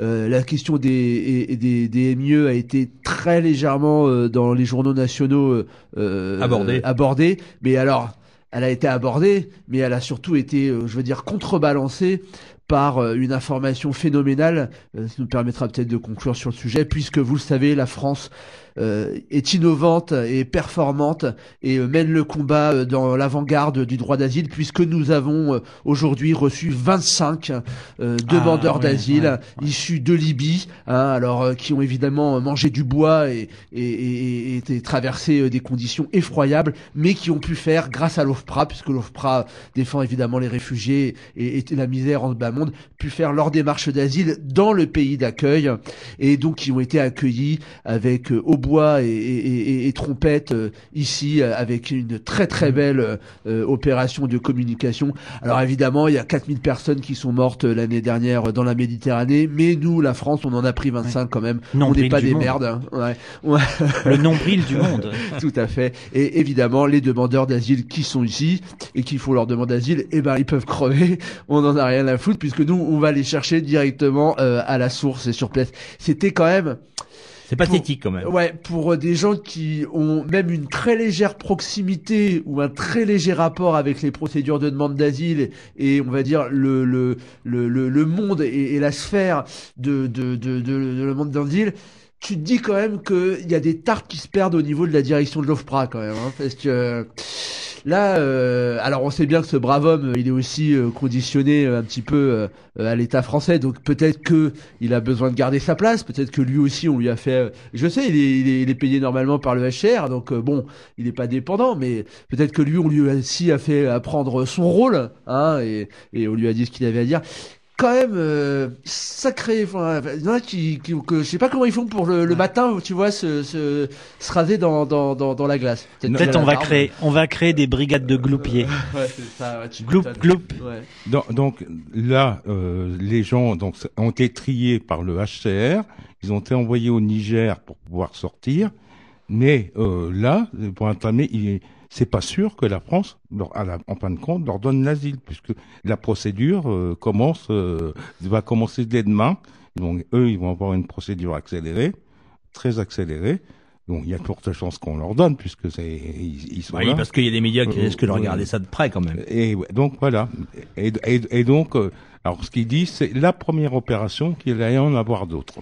Euh, la question des, et- et des, des MIE a été très légèrement euh, dans les journaux nationaux euh, Abordée. abordée. Mais alors, elle a été abordée, mais elle a surtout été, euh, je veux dire, contrebalancée par euh, une information phénoménale. Euh, ça nous permettra peut-être de conclure sur le sujet, puisque vous le savez, la France euh, est innovante et performante et euh, mène le combat euh, dans l'avant-garde du droit d'asile, puisque nous avons euh, aujourd'hui reçu 25 euh, demandeurs ouais, d'asile ouais, issus de Libye, hein, alors euh, qui ont évidemment mangé du bois et, et, et, et traversé euh, des conditions effroyables, mais qui ont pu faire grâce à l'OFPRA, puisque l'OFPRA défend évidemment les réfugiés et, et la misère en bas monde, pu faire leur démarche d'asile dans le pays d'accueil, et donc qui ont été accueillis avec euh, hautbois et, et, et, et trompette euh, ici, euh, avec une très très belle euh, opération de communication. Alors évidemment, il y a 4000 personnes qui sont mortes l'année dernière dans la Méditerranée, mais nous, la France, on en a pris 25 quand même. on Nombril n'est pas des monde. merdes. hein. Ouais. Ouais. (laughs) Le nombril du monde. (laughs) Tout à fait. Et évidemment, les demandeurs d'asile qui sont ici et qui font leur demande d'asile, eh ben, ils peuvent crever. (laughs) On n'en a rien à foutre puisque nous, on va les chercher directement euh, à la source et sur place. C'était quand même, C'est pathétique quand même. ouais, pour euh, des gens qui ont même une très légère proximité ou un très léger rapport avec les procédures de demande d'asile et on va dire le le le le, le monde et, et la sphère de de de de, de le monde d'asile. Tu te dis quand même qu'il y a des tartes qui se perdent au niveau de la direction de l'OFPRA quand même, hein, parce que là, euh, alors on sait bien que ce brave homme, il est aussi euh, conditionné euh, un petit peu euh, à l'État français, donc peut-être que il a besoin de garder sa place, peut-être que lui aussi on lui a fait, euh, je sais, il est, payé normalement par le HR, donc euh, bon, il n'est pas dépendant, mais peut-être que lui on lui aussi a fait apprendre son rôle, hein, et, et on lui a dit ce qu'il avait à dire quand même euh, sacré. Enfin, il y en a qui, qui que je sais pas comment ils font pour le, le matin, tu vois, se, se, se raser dans, dans, dans, dans la glace. Peut-être on va créer, on va créer des brigades de gloupiers. Ouais, c'est ça. Ouais, tu Gloup, gloup. Ouais. Donc, donc, là, euh, les gens donc, ont été triés par le HCR. Ils ont été envoyés au Niger pour pouvoir sortir. Mais euh, là, pour entamer, il c'est pas sûr que la France, leur- à la- en fin de compte, leur donne l'asile, puisque la procédure euh, commence, euh, va commencer dès demain. Donc, eux, ils vont avoir une procédure accélérée, très accélérée. Donc, il y a de fortes chances qu'on leur donne, puisque c'est ils, ils sont Oui, là. parce qu'il y a des médias qui Euh, risquent de euh, regarder ça de près quand même. Et donc voilà. Et, et, et donc, alors ce qu'il dit, c'est la première opération qu'il va y en avoir d'autres.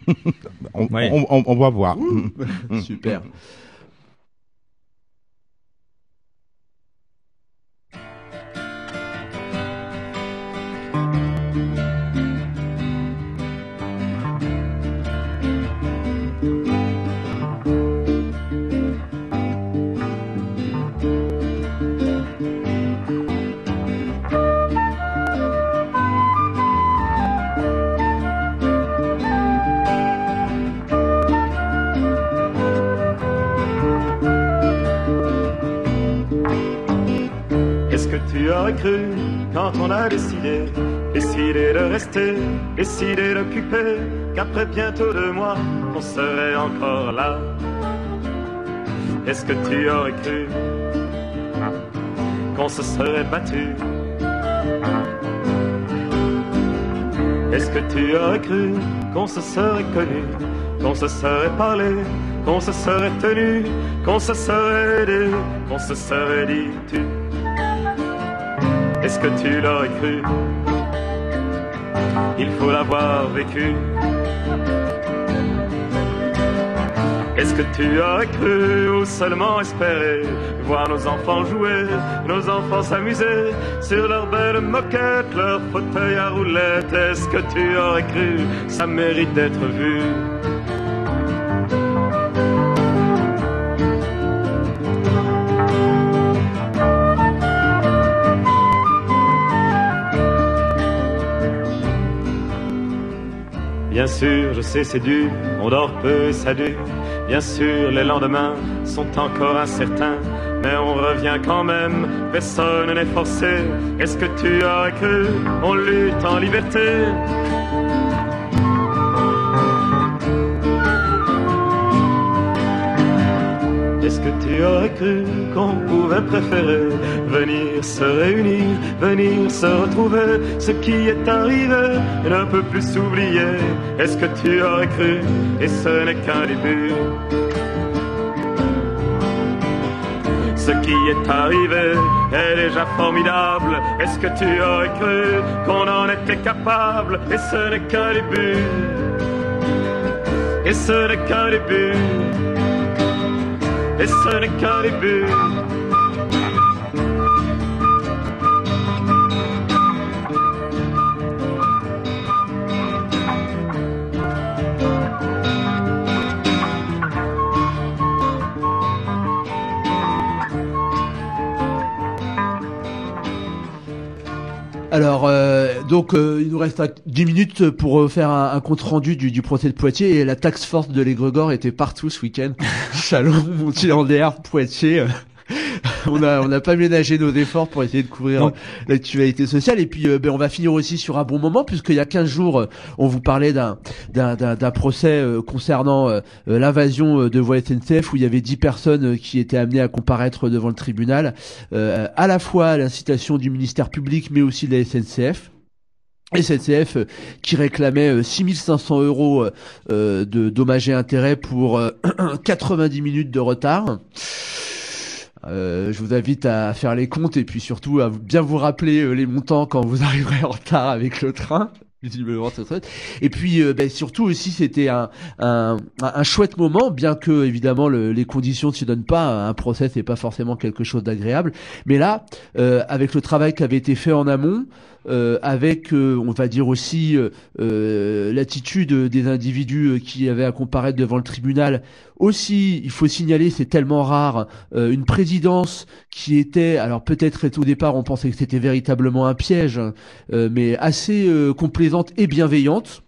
(laughs) on, Ouais. on, on, on va voir. (laughs) Super. Cru quand on a décidé, décidé de rester, décidé d'occuper, qu'après bientôt deux mois, on serait encore là. Est-ce que tu aurais cru qu'on se serait battu? Est-ce que tu aurais cru qu'on se serait connu, qu'on se serait parlé, qu'on se serait tenu, qu'on se serait aidé, qu'on se serait dit tu Est-ce que tu l'aurais cru? Il faut l'avoir vécu. Est-ce que tu aurais cru ou seulement espéré? Voir nos enfants jouer, nos enfants s'amuser sur leurs belles moquettes, leurs fauteuils à roulettes. Est-ce que tu aurais cru? Ça mérite d'être vu Bien sûr, je sais, c'est dur, on dort peu et ça dure. Bien sûr, les lendemains sont encore incertains, mais on revient quand même, personne n'est forcé. Est-ce que tu aurais cru, on lutte en liberté? Tu aurais cru qu'on pouvait préférer venir se réunir, venir se retrouver Ce qui est arrivé ne peut plus s'oublier. Est-ce que tu aurais cru? Et ce n'est qu'un début. Ce qui est arrivé est déjà formidable. Est-ce que tu aurais cru qu'on en était capable? Et ce n'est qu'un début. Et ce n'est qu'un début. Et ce n'est qu'un début. Alors, euh, donc, euh, il nous reste à 10 minutes pour euh, faire un, un compte rendu du, du procès de Poitiers et la taxe force de l'Aigregor était partout ce week-end. (laughs) Chalon, Montier-Landéar, Poitiers. (laughs) on a on n'a pas ménagé nos efforts pour essayer de couvrir Non. l'actualité sociale et puis euh, ben, on va finir aussi sur un bon moment puisqu'il y a 15 jours euh, on vous parlait d'un procès euh, concernant euh, euh, l'invasion euh, de voies SNCF où il y avait 10 personnes euh, qui étaient amenées à comparaître devant le tribunal euh, à la fois à l'incitation du ministère public mais aussi de la SNCF. SNCF euh, qui réclamait euh, 6500 euros euh, euh, de dommages et intérêts pour euh, (clears throat) 90 minutes de retard. Euh, je vous invite à faire les comptes et puis surtout à bien vous rappeler euh, les montants quand vous (laughs) arriverez en retard avec le train. Et puis, euh, ben, surtout aussi, c'était un, un, un- chouette moment, bien que évidemment le- les conditions ne s'y donnent pas. Un procès, c'est pas forcément quelque chose d'agréable. Mais là, euh, avec le travail qui avait été fait en amont, euh, avec, euh, on va dire aussi, euh, l'attitude des individus qui avaient à comparaître devant le tribunal. Aussi, il faut signaler, c'est tellement rare, une présidence qui était, alors peut-être au départ on pensait que c'était véritablement un piège, hein, mais assez complaisante et bienveillante.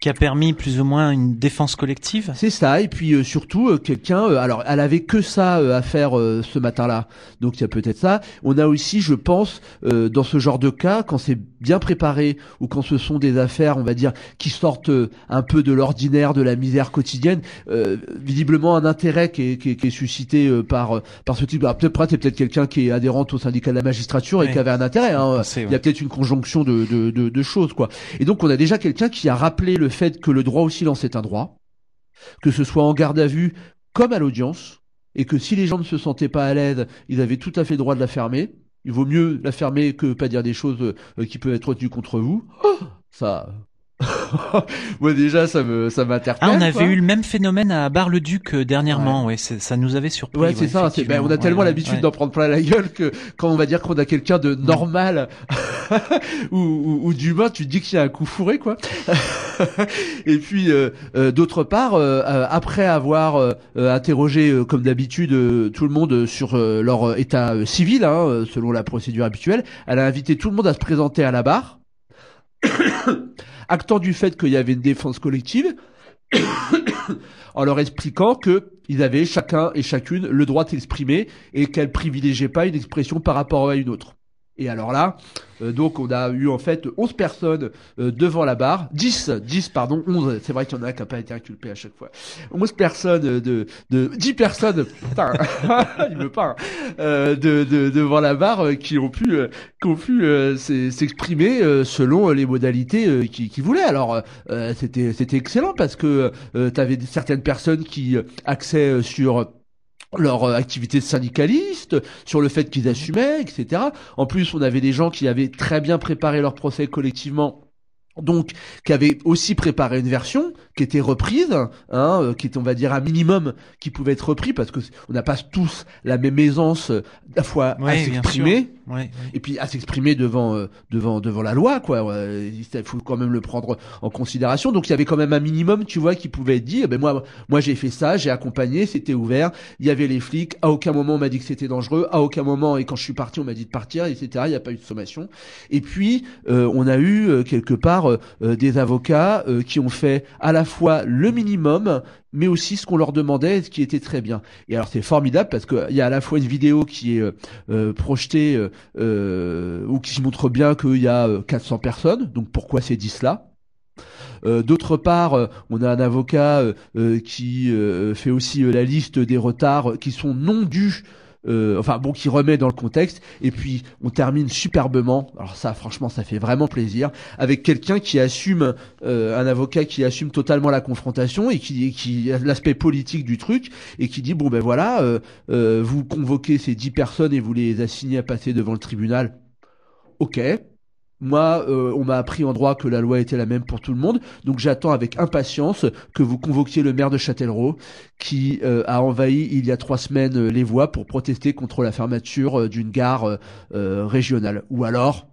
Qui a permis plus ou moins une défense collective? C'est ça, et puis euh, surtout euh, quelqu'un, euh, alors elle avait que ça euh, à faire euh, ce matin-là, donc il y a peut-être ça. On a aussi, je pense, euh, dans ce genre de cas, quand c'est bien préparé ou quand ce sont des affaires, on va dire, qui sortent euh, un peu de l'ordinaire, de la misère quotidienne, euh, visiblement un intérêt qui est, qui est- qui est suscité euh, par par ce type. Peut-être c'est peut-être quelqu'un qui est adhérente au syndicat de la magistrature et Ouais. qui avait un intérêt. Hein. C'est- Il y a peut-être une conjonction de, de, de, de choses, quoi. Et donc, on a déjà quelqu'un qui a rappelé le fait que le droit au silence est un droit, que ce soit en garde à vue comme à l'audience, et que si les gens ne se sentaient pas à l'aise, ils avaient tout à fait le droit de la fermer. Il vaut mieux la fermer que pas dire des choses euh, qui peuvent être retenues contre vous. Ça. Moi déjà ça me ça m'interpelle. Ah, on avait quoi. eu le même phénomène à Bar-le-Duc euh, dernièrement, ouais, c'est- ça nous avait surpris. Ouais, c'est ça. C'est, ben, on a tellement Ouais, l'habitude ouais. d'en prendre plein la gueule que quand on va dire qu'on a quelqu'un de normal (laughs) ou, ou, ou d'humain, tu te dis qu'il y a un coup fourré, quoi. (laughs) Et puis, euh, euh, d'autre part, euh, euh, après avoir interrogé, euh, comme d'habitude, euh, tout le monde sur euh, leur état civil, hein, selon la procédure habituelle, elle a invité tout le monde à se présenter à la barre, actant du fait qu'il y avait une défense collective (coughs) en leur expliquant que ils avaient chacun et chacune le droit d'exprimer et qu'elle privilégiait pas une expression par rapport à une autre. Et alors là, euh, donc on a eu en fait 11 personnes euh, devant la barre, 10, 10 pardon, 11, c'est vrai qu'il y en a qui n'a pas été inculpé à chaque fois. 11 personnes de, de 10 personnes, putain, (laughs) il me parle, euh, de, de, devant la barre euh, qui ont pu, euh, qui ont pu euh, s'e- s'exprimer selon les modalités qu'ils qu'ils voulaient. Alors c'était c'était excellent parce que tu avais certaines personnes qui axaient sur leur euh, activité syndicaliste, sur le fait qu'ils assumaient, etc. En plus, on avait des gens qui avaient très bien préparé leur procès collectivement. Donc, qui avaient aussi préparé une version qui était reprise, hein, euh, qui était, on va dire, un minimum qui pouvait être repris parce que on n'a pas tous la même aisance euh, à la fois à Ouais, bien s'exprimer Ouais, ouais. et puis à s'exprimer devant euh, devant devant la loi quoi. Il faut quand même le prendre en considération. Donc il y avait quand même un minimum tu vois qui pouvait être dit Eh ben moi moi j'ai fait ça j'ai accompagné c'était ouvert. Il y avait les flics. À aucun moment on m'a dit que c'était dangereux. À aucun moment et quand je suis parti on m'a dit de partir etc il n'y a pas eu de sommation. Et puis euh, on a eu euh, quelque part des avocats qui ont fait à la fois le minimum mais aussi ce qu'on leur demandait ce qui était très bien et alors c'est formidable parce que il y a à la fois une vidéo qui est euh, euh, projetée euh, ou qui montre bien qu'il y a euh, 400 personnes. Donc pourquoi ces 10 là Euh, D'autre part, on a un avocat qui fait aussi la liste des retards qui sont non dus. Euh, enfin bon, qui remet dans le contexte. Et puis on termine superbement. Alors ça, franchement, ça fait vraiment plaisir avec quelqu'un qui assume, euh, un avocat qui assume totalement la confrontation et qui, qui l'aspect politique du truc et qui dit bon ben voilà, euh, euh, vous convoquez ces dix personnes et vous les assignez à passer devant le tribunal. Ok. Moi, euh, on m'a appris en droit que la loi était la même pour tout le monde, donc j'attends avec impatience que vous convoquiez le maire de Châtellerault, qui euh, a envahi il y a trois semaines euh, les voies pour protester contre la fermeture d'une gare euh, régionale. Ou alors,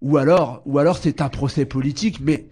ou alors, ou alors c'est un procès politique, mais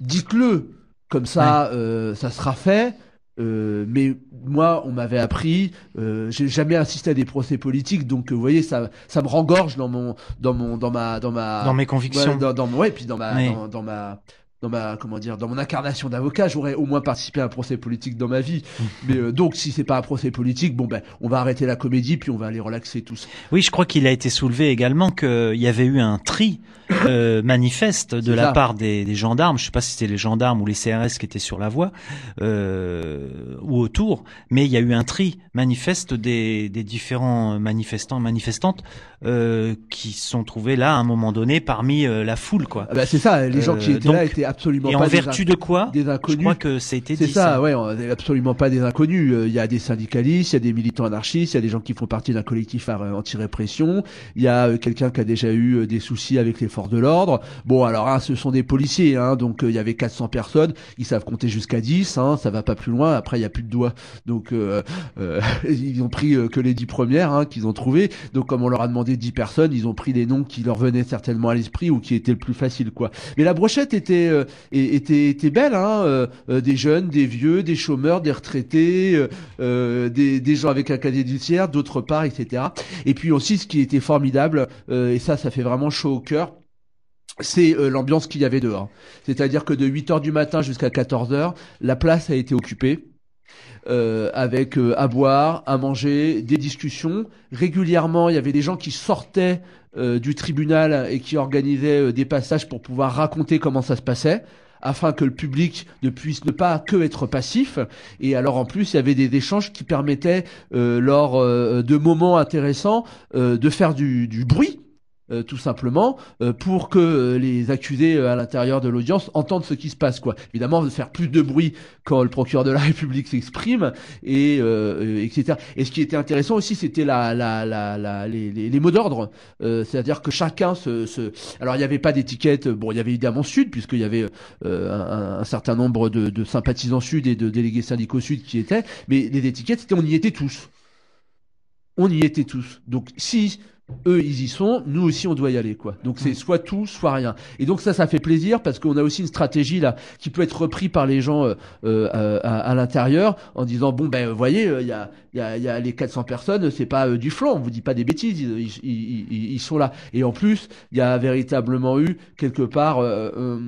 dites-le, comme ça, ça sera fait. Euh, mais moi, on m'avait appris, euh, j'ai jamais assisté à des procès politiques, donc euh, vous voyez, ça, ça me rengorge dans mon, dans mon, dans ma, dans ma, Dans mes convictions. Ouais, dans, dans, ouais, puis dans ma, Oui. dans, dans ma, dans ma, comment dire, dans mon incarnation d'avocat, j'aurais au moins participé à un procès politique dans ma vie. Mais euh, donc, si c'est pas un procès politique, bon ben, on va arrêter la comédie, puis on va aller relaxer tous. Oui, je crois qu'il a été soulevé également qu'il y avait eu un tri (laughs) euh, manifeste de la ça. part des, des gendarmes. Je sais pas si c'était les gendarmes ou les CRS qui étaient sur la voie euh, ou autour, mais il y a eu un tri manifeste des, des différents manifestants manifestantes euh, qui sont trouvés là à un moment donné parmi euh, la foule, quoi. Ah bah, c'est ça, les gens qui Euh, étaient là étaient absolument Et pas en vertu de quoi des Je inconnus. crois que été C'est ça, ouais, on est absolument pas des inconnus. Euh, Il y a des syndicalistes, il y a des militants anarchistes, il y a des gens qui font partie d'un collectif anti-répression, il y a quelqu'un qui a déjà eu des soucis avec les forces de l'ordre. Bon, alors, hein, ce sont des policiers, hein, donc euh, il y avait 400 personnes, ils savent compter jusqu'à 10, hein, ça va pas plus loin, après il y a plus de doigts. Donc, euh, euh, (laughs) ils ont pris euh, que les 10 premières hein, qu'ils ont trouvées. Donc, comme on leur a demandé 10 personnes, ils ont pris les noms qui leur venaient certainement à l'esprit ou qui étaient le plus facile, quoi. Mais la brochette était, euh, était, était belle, hein, des jeunes, des vieux, des chômeurs, des retraités, des, des gens avec un cadet judiciaire, d'autre part, etc. Et puis aussi, ce qui était formidable, et ça, ça fait vraiment chaud au cœur, c'est euh, l'ambiance qu'il y avait dehors. C'est-à-dire que de 8 heures du matin jusqu'à 14 heures, la place a été occupée. euh, avec euh, à boire, à manger, des discussions. Régulièrement, il y avait des gens qui sortaient euh, du tribunal et qui organisaient euh, des passages pour pouvoir raconter comment ça se passait afin que le public ne puisse ne pas que être passif. Et alors en plus, il y avait des échanges qui permettaient, euh, lors de moments intéressants, de faire du, du bruit. Euh, tout simplement euh, pour que euh, les accusés à l'intérieur de l'audience entendent ce qui se passe quoi. Évidemment de faire plus de bruit quand le procureur de la (laughs) République s'exprime et etc et ce qui était intéressant aussi c'était la, la, la, les, les, mots d'ordre. C'est-à-dire que chacun se, alors il n'y avait pas d'étiquette bon il y avait évidemment Sud puisqu'il y avait un, certain nombre de sympathisants Sud et de délégués syndicaux Sud qui étaient mais les étiquettes c'était on y était tous. On y était tous. Donc si eux ils y sont, nous aussi on doit y aller quoi. Donc c'est soit tout, soit rien. Et donc ça ça fait plaisir parce qu'on a aussi une stratégie là qui peut être repris par les gens euh, euh, à, à l'intérieur en disant bon ben vous voyez il y, a, y, a, y a les 400 personnes c'est pas euh, du flanc, on vous dit pas des bêtises, ils, ils, ils, ils- sont là. Et en plus il y a véritablement eu quelque part euh, euh,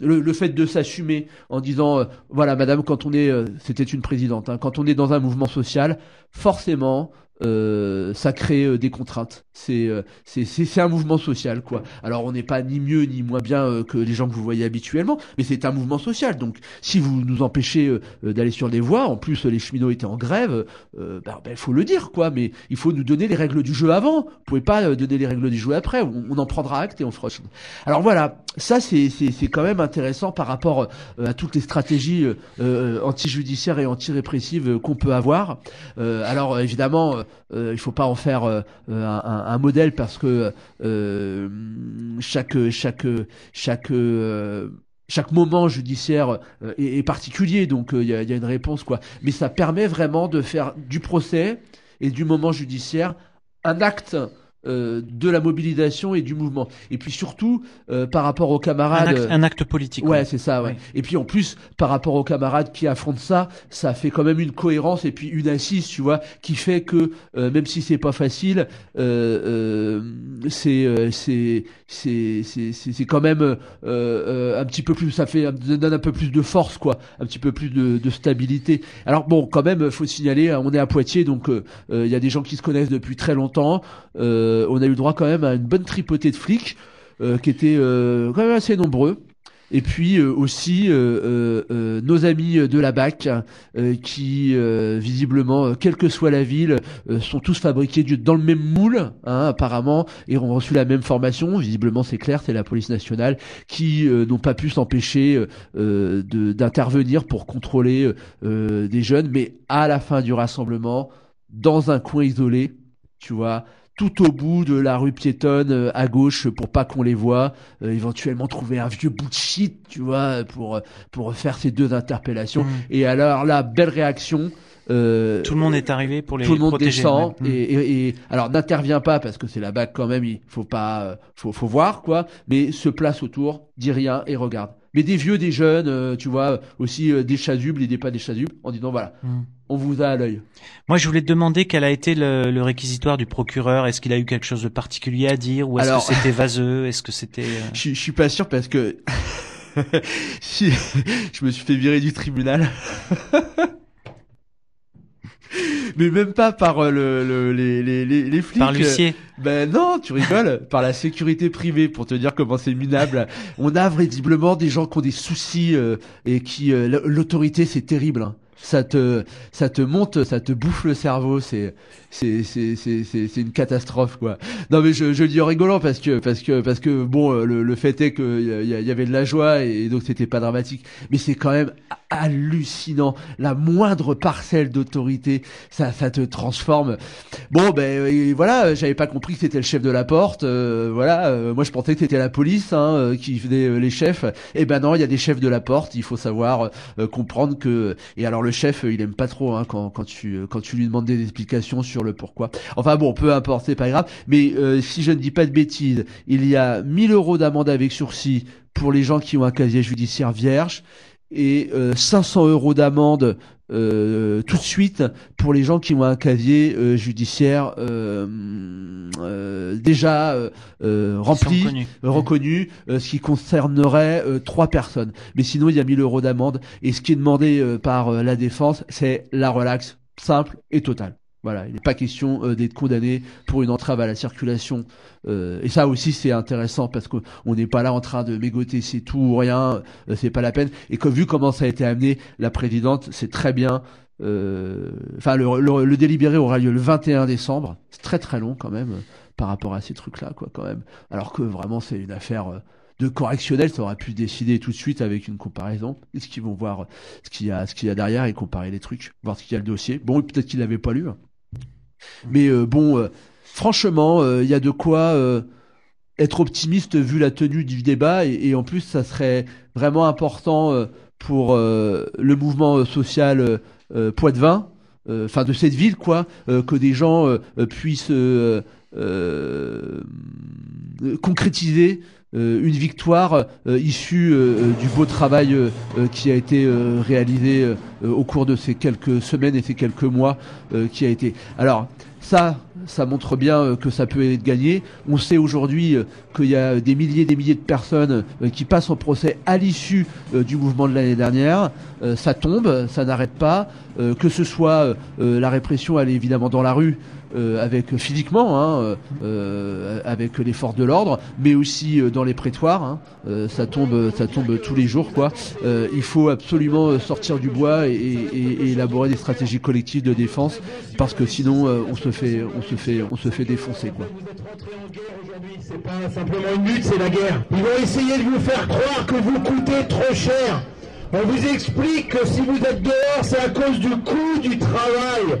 le, le fait de s'assumer en disant euh, voilà madame quand on est euh, c'était une présidente hein, quand on est dans un mouvement social forcément euh, ça crée euh, des contraintes. C'est euh, c'est c'est un mouvement social quoi. Alors on n'est pas ni mieux ni moins bien euh, que les gens que vous voyez habituellement, mais c'est un mouvement social. Donc si vous nous empêchez d'aller sur des voies, en plus les cheminots étaient en grève, euh, ben ben, faut le dire quoi. Mais il faut nous donner les règles du jeu avant. Vous pouvez pas donner les règles du jeu après. On, on en prendra acte et on fera. Alors voilà, ça c'est c'est quand même intéressant par rapport à toutes les stratégies euh, anti-judiciaires et anti-répressives qu'on peut avoir. Euh, alors évidemment, euh, euh, il faut pas en faire euh, un, un- modèle parce que euh, chaque euh, moment judiciaire euh, est, particulier, donc euh, il y, a, il y a une réponse quoi. Mais ça permet vraiment de faire du procès et du moment judiciaire un acte euh, de la mobilisation et du mouvement. Et puis surtout euh, par rapport aux Un camarades. acte, un acte politique. Ouais, c'est ça, ouais. Oui. Et puis en plus, par rapport aux camarades qui affrontent ça, ça fait quand même une cohérence et puis une assise, tu vois, qui fait que euh, même si c'est pas facile, euh, euh, c'est euh, c'est c'est c'est c'est quand même euh, euh, un petit peu plus, ça fait ça donne un peu plus de force, quoi, un petit peu plus de, stabilité. Alors bon, quand même, faut signaler, hein, on est à Poitiers, donc il y a des gens qui se connaissent depuis très longtemps. On a eu droit quand même à une bonne tripotée de flics qui étaient quand même assez nombreux. Et puis euh, aussi euh, euh, nos amis de la BAC qui visiblement, quelle que soit la ville, sont tous fabriqués dans le même moule hein, apparemment et ont reçu la même formation. Visiblement c'est clair, c'est la police nationale qui n'ont pas pu s'empêcher d'intervenir pour contrôler des jeunes, mais à la fin du rassemblement, dans un coin isolé, tu vois, tout au bout de la rue piétonne euh, à gauche pour pas qu'on les voit, euh, éventuellement trouver un vieux bout de shit, tu vois, pour pour faire ces deux interpellations. Mm. Et alors là, belle réaction. euh, Tout le monde est arrivé pour les tout le monde protéger. descend. Mm. et, et, et- alors n'intervient pas parce que c'est la bague quand même il faut pas euh, faut faut voir quoi mais se place autour dit rien et regarde mais des vieux des jeunes euh, tu vois aussi euh, des chasubles et des pas des chasubles en disant voilà Mm. On vous a à l'œil Moi, je voulais te demander quel a été le, le réquisitoire du procureur. Est-ce qu'il a eu quelque chose de particulier à dire ou est-ce Alors- que c'était vaseux? Est-ce que c'était euh, je, suis- je suis pas sûr parce que (laughs) je me suis fait virer du tribunal (laughs) mais même pas par euh, le, le- les, les, les, les flics par l'huissier Ben non, tu rigoles. (laughs) Par la sécurité privée, pour te dire comment c'est minable. On a visiblement des gens qui ont des soucis euh, et qui euh, l'autorité, c'est terrible. Ça te, ça te monte, ça te bouffe le cerveau. C'est, c'est, c'est, c'est, c'est, une catastrophe quoi. Non mais je, je le dis en rigolant parce que, parce que, parce que bon, euh, le, le fait est que il y, y avait de la joie et donc c'était pas dramatique. Mais c'est quand même hallucinant. La moindre parcelle d'autorité, ça, ça te transforme. Bon, ben euh, voilà, j'avais pas compris que c'était le chef de la porte. euh, voilà, euh, moi je pensais que c'était la police hein, euh, qui faisait les chefs. Et ben non, il y a des chefs de la porte. Il faut savoir euh, comprendre que. Et alors chef, euh, il aime pas trop hein, quand quand tu euh, quand tu lui demandes des explications sur le pourquoi. Enfin bon, peu importe, c'est pas grave. Mais euh, si je ne dis pas de bêtises, il y a 1000 euros d'amende avec sursis pour les gens qui ont un casier judiciaire vierge et euh, 500 euros d'amende euh, tout de suite pour les gens qui ont un casier euh, judiciaire euh, euh, déjà euh, rempli, reconnu, euh, ce qui concernerait euh, trois personnes. Mais sinon, il y a 1000 euros d'amende. Et ce qui est demandé euh, par la défense, c'est la relaxe simple et totale. Voilà, il n'est pas question euh, d'être condamné pour une entrave à la circulation. Euh, et ça aussi, c'est intéressant parce qu'on n'est pas là en train de mégoter c'est tout ou rien, euh, c'est pas la peine. Et que vu comment ça a été amené, la présidente, c'est très bien. Enfin, le, délibéré aura lieu le 21 décembre. C'est très très long quand même par rapport à ces trucs-là, quoi, quand même. Alors que vraiment, c'est une affaire. de correctionnel, ça aurait pu décider tout de suite avec une comparaison. Est-ce qu'ils vont voir ce qu'il y a, ce qu'il y a derrière et comparer les trucs, voir ce qu'il y a le dossier? Bon, peut-être qu'ils l'avaient pas lu. hein. Mais euh, bon, euh, franchement, euh, il y a de quoi euh, être optimiste vu la tenue du débat et, en plus, ça serait vraiment important euh, pour euh, le mouvement euh, social euh, euh, euh, enfin de cette ville, quoi, euh, que des gens euh, euh, puissent euh, euh, concrétiser euh, une victoire euh, issue euh, du beau travail euh, euh, qui a été euh, réalisé euh, euh, au cours de ces quelques semaines et ces quelques mois euh, qui a été. Alors ça, ça montre bien euh, que ça peut être gagné. On sait aujourd'hui euh, qu'il y a des milliers et des milliers de personnes euh, qui passent en procès à l'issue euh, du mouvement de l'année dernière. Euh, ça tombe, ça n'arrête pas. Euh, que ce soit euh, la répression, elle est évidemment dans la rue. Euh, avec physiquement, hein, euh, avec les forces de l'ordre, mais aussi euh, dans les prétoires. hein. Ça tombe, ça tombe tous les jours, quoi. Il faut absolument sortir du bois et, et- et élaborer des stratégies collectives de défense, parce que sinon, on se fait, on se fait, on se fait défoncer, quoi. C'est pas simplement une lutte, c'est la guerre. Ils vont essayer de vous faire croire que vous coûtez trop cher. On vous explique que si vous êtes dehors, c'est à cause du coût du travail.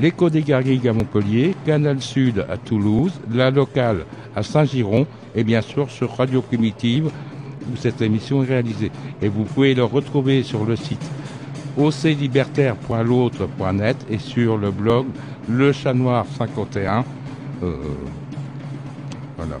l'écho des Garrigues à Montpellier, Canal Sud à Toulouse, la locale à Saint-Giron et bien sûr sur Radio Primitive où cette émission est réalisée. Et vous pouvez le retrouver sur le site oclibertaire.l'autre.net et sur le blog Le Chat Noir 51. Euh, voilà.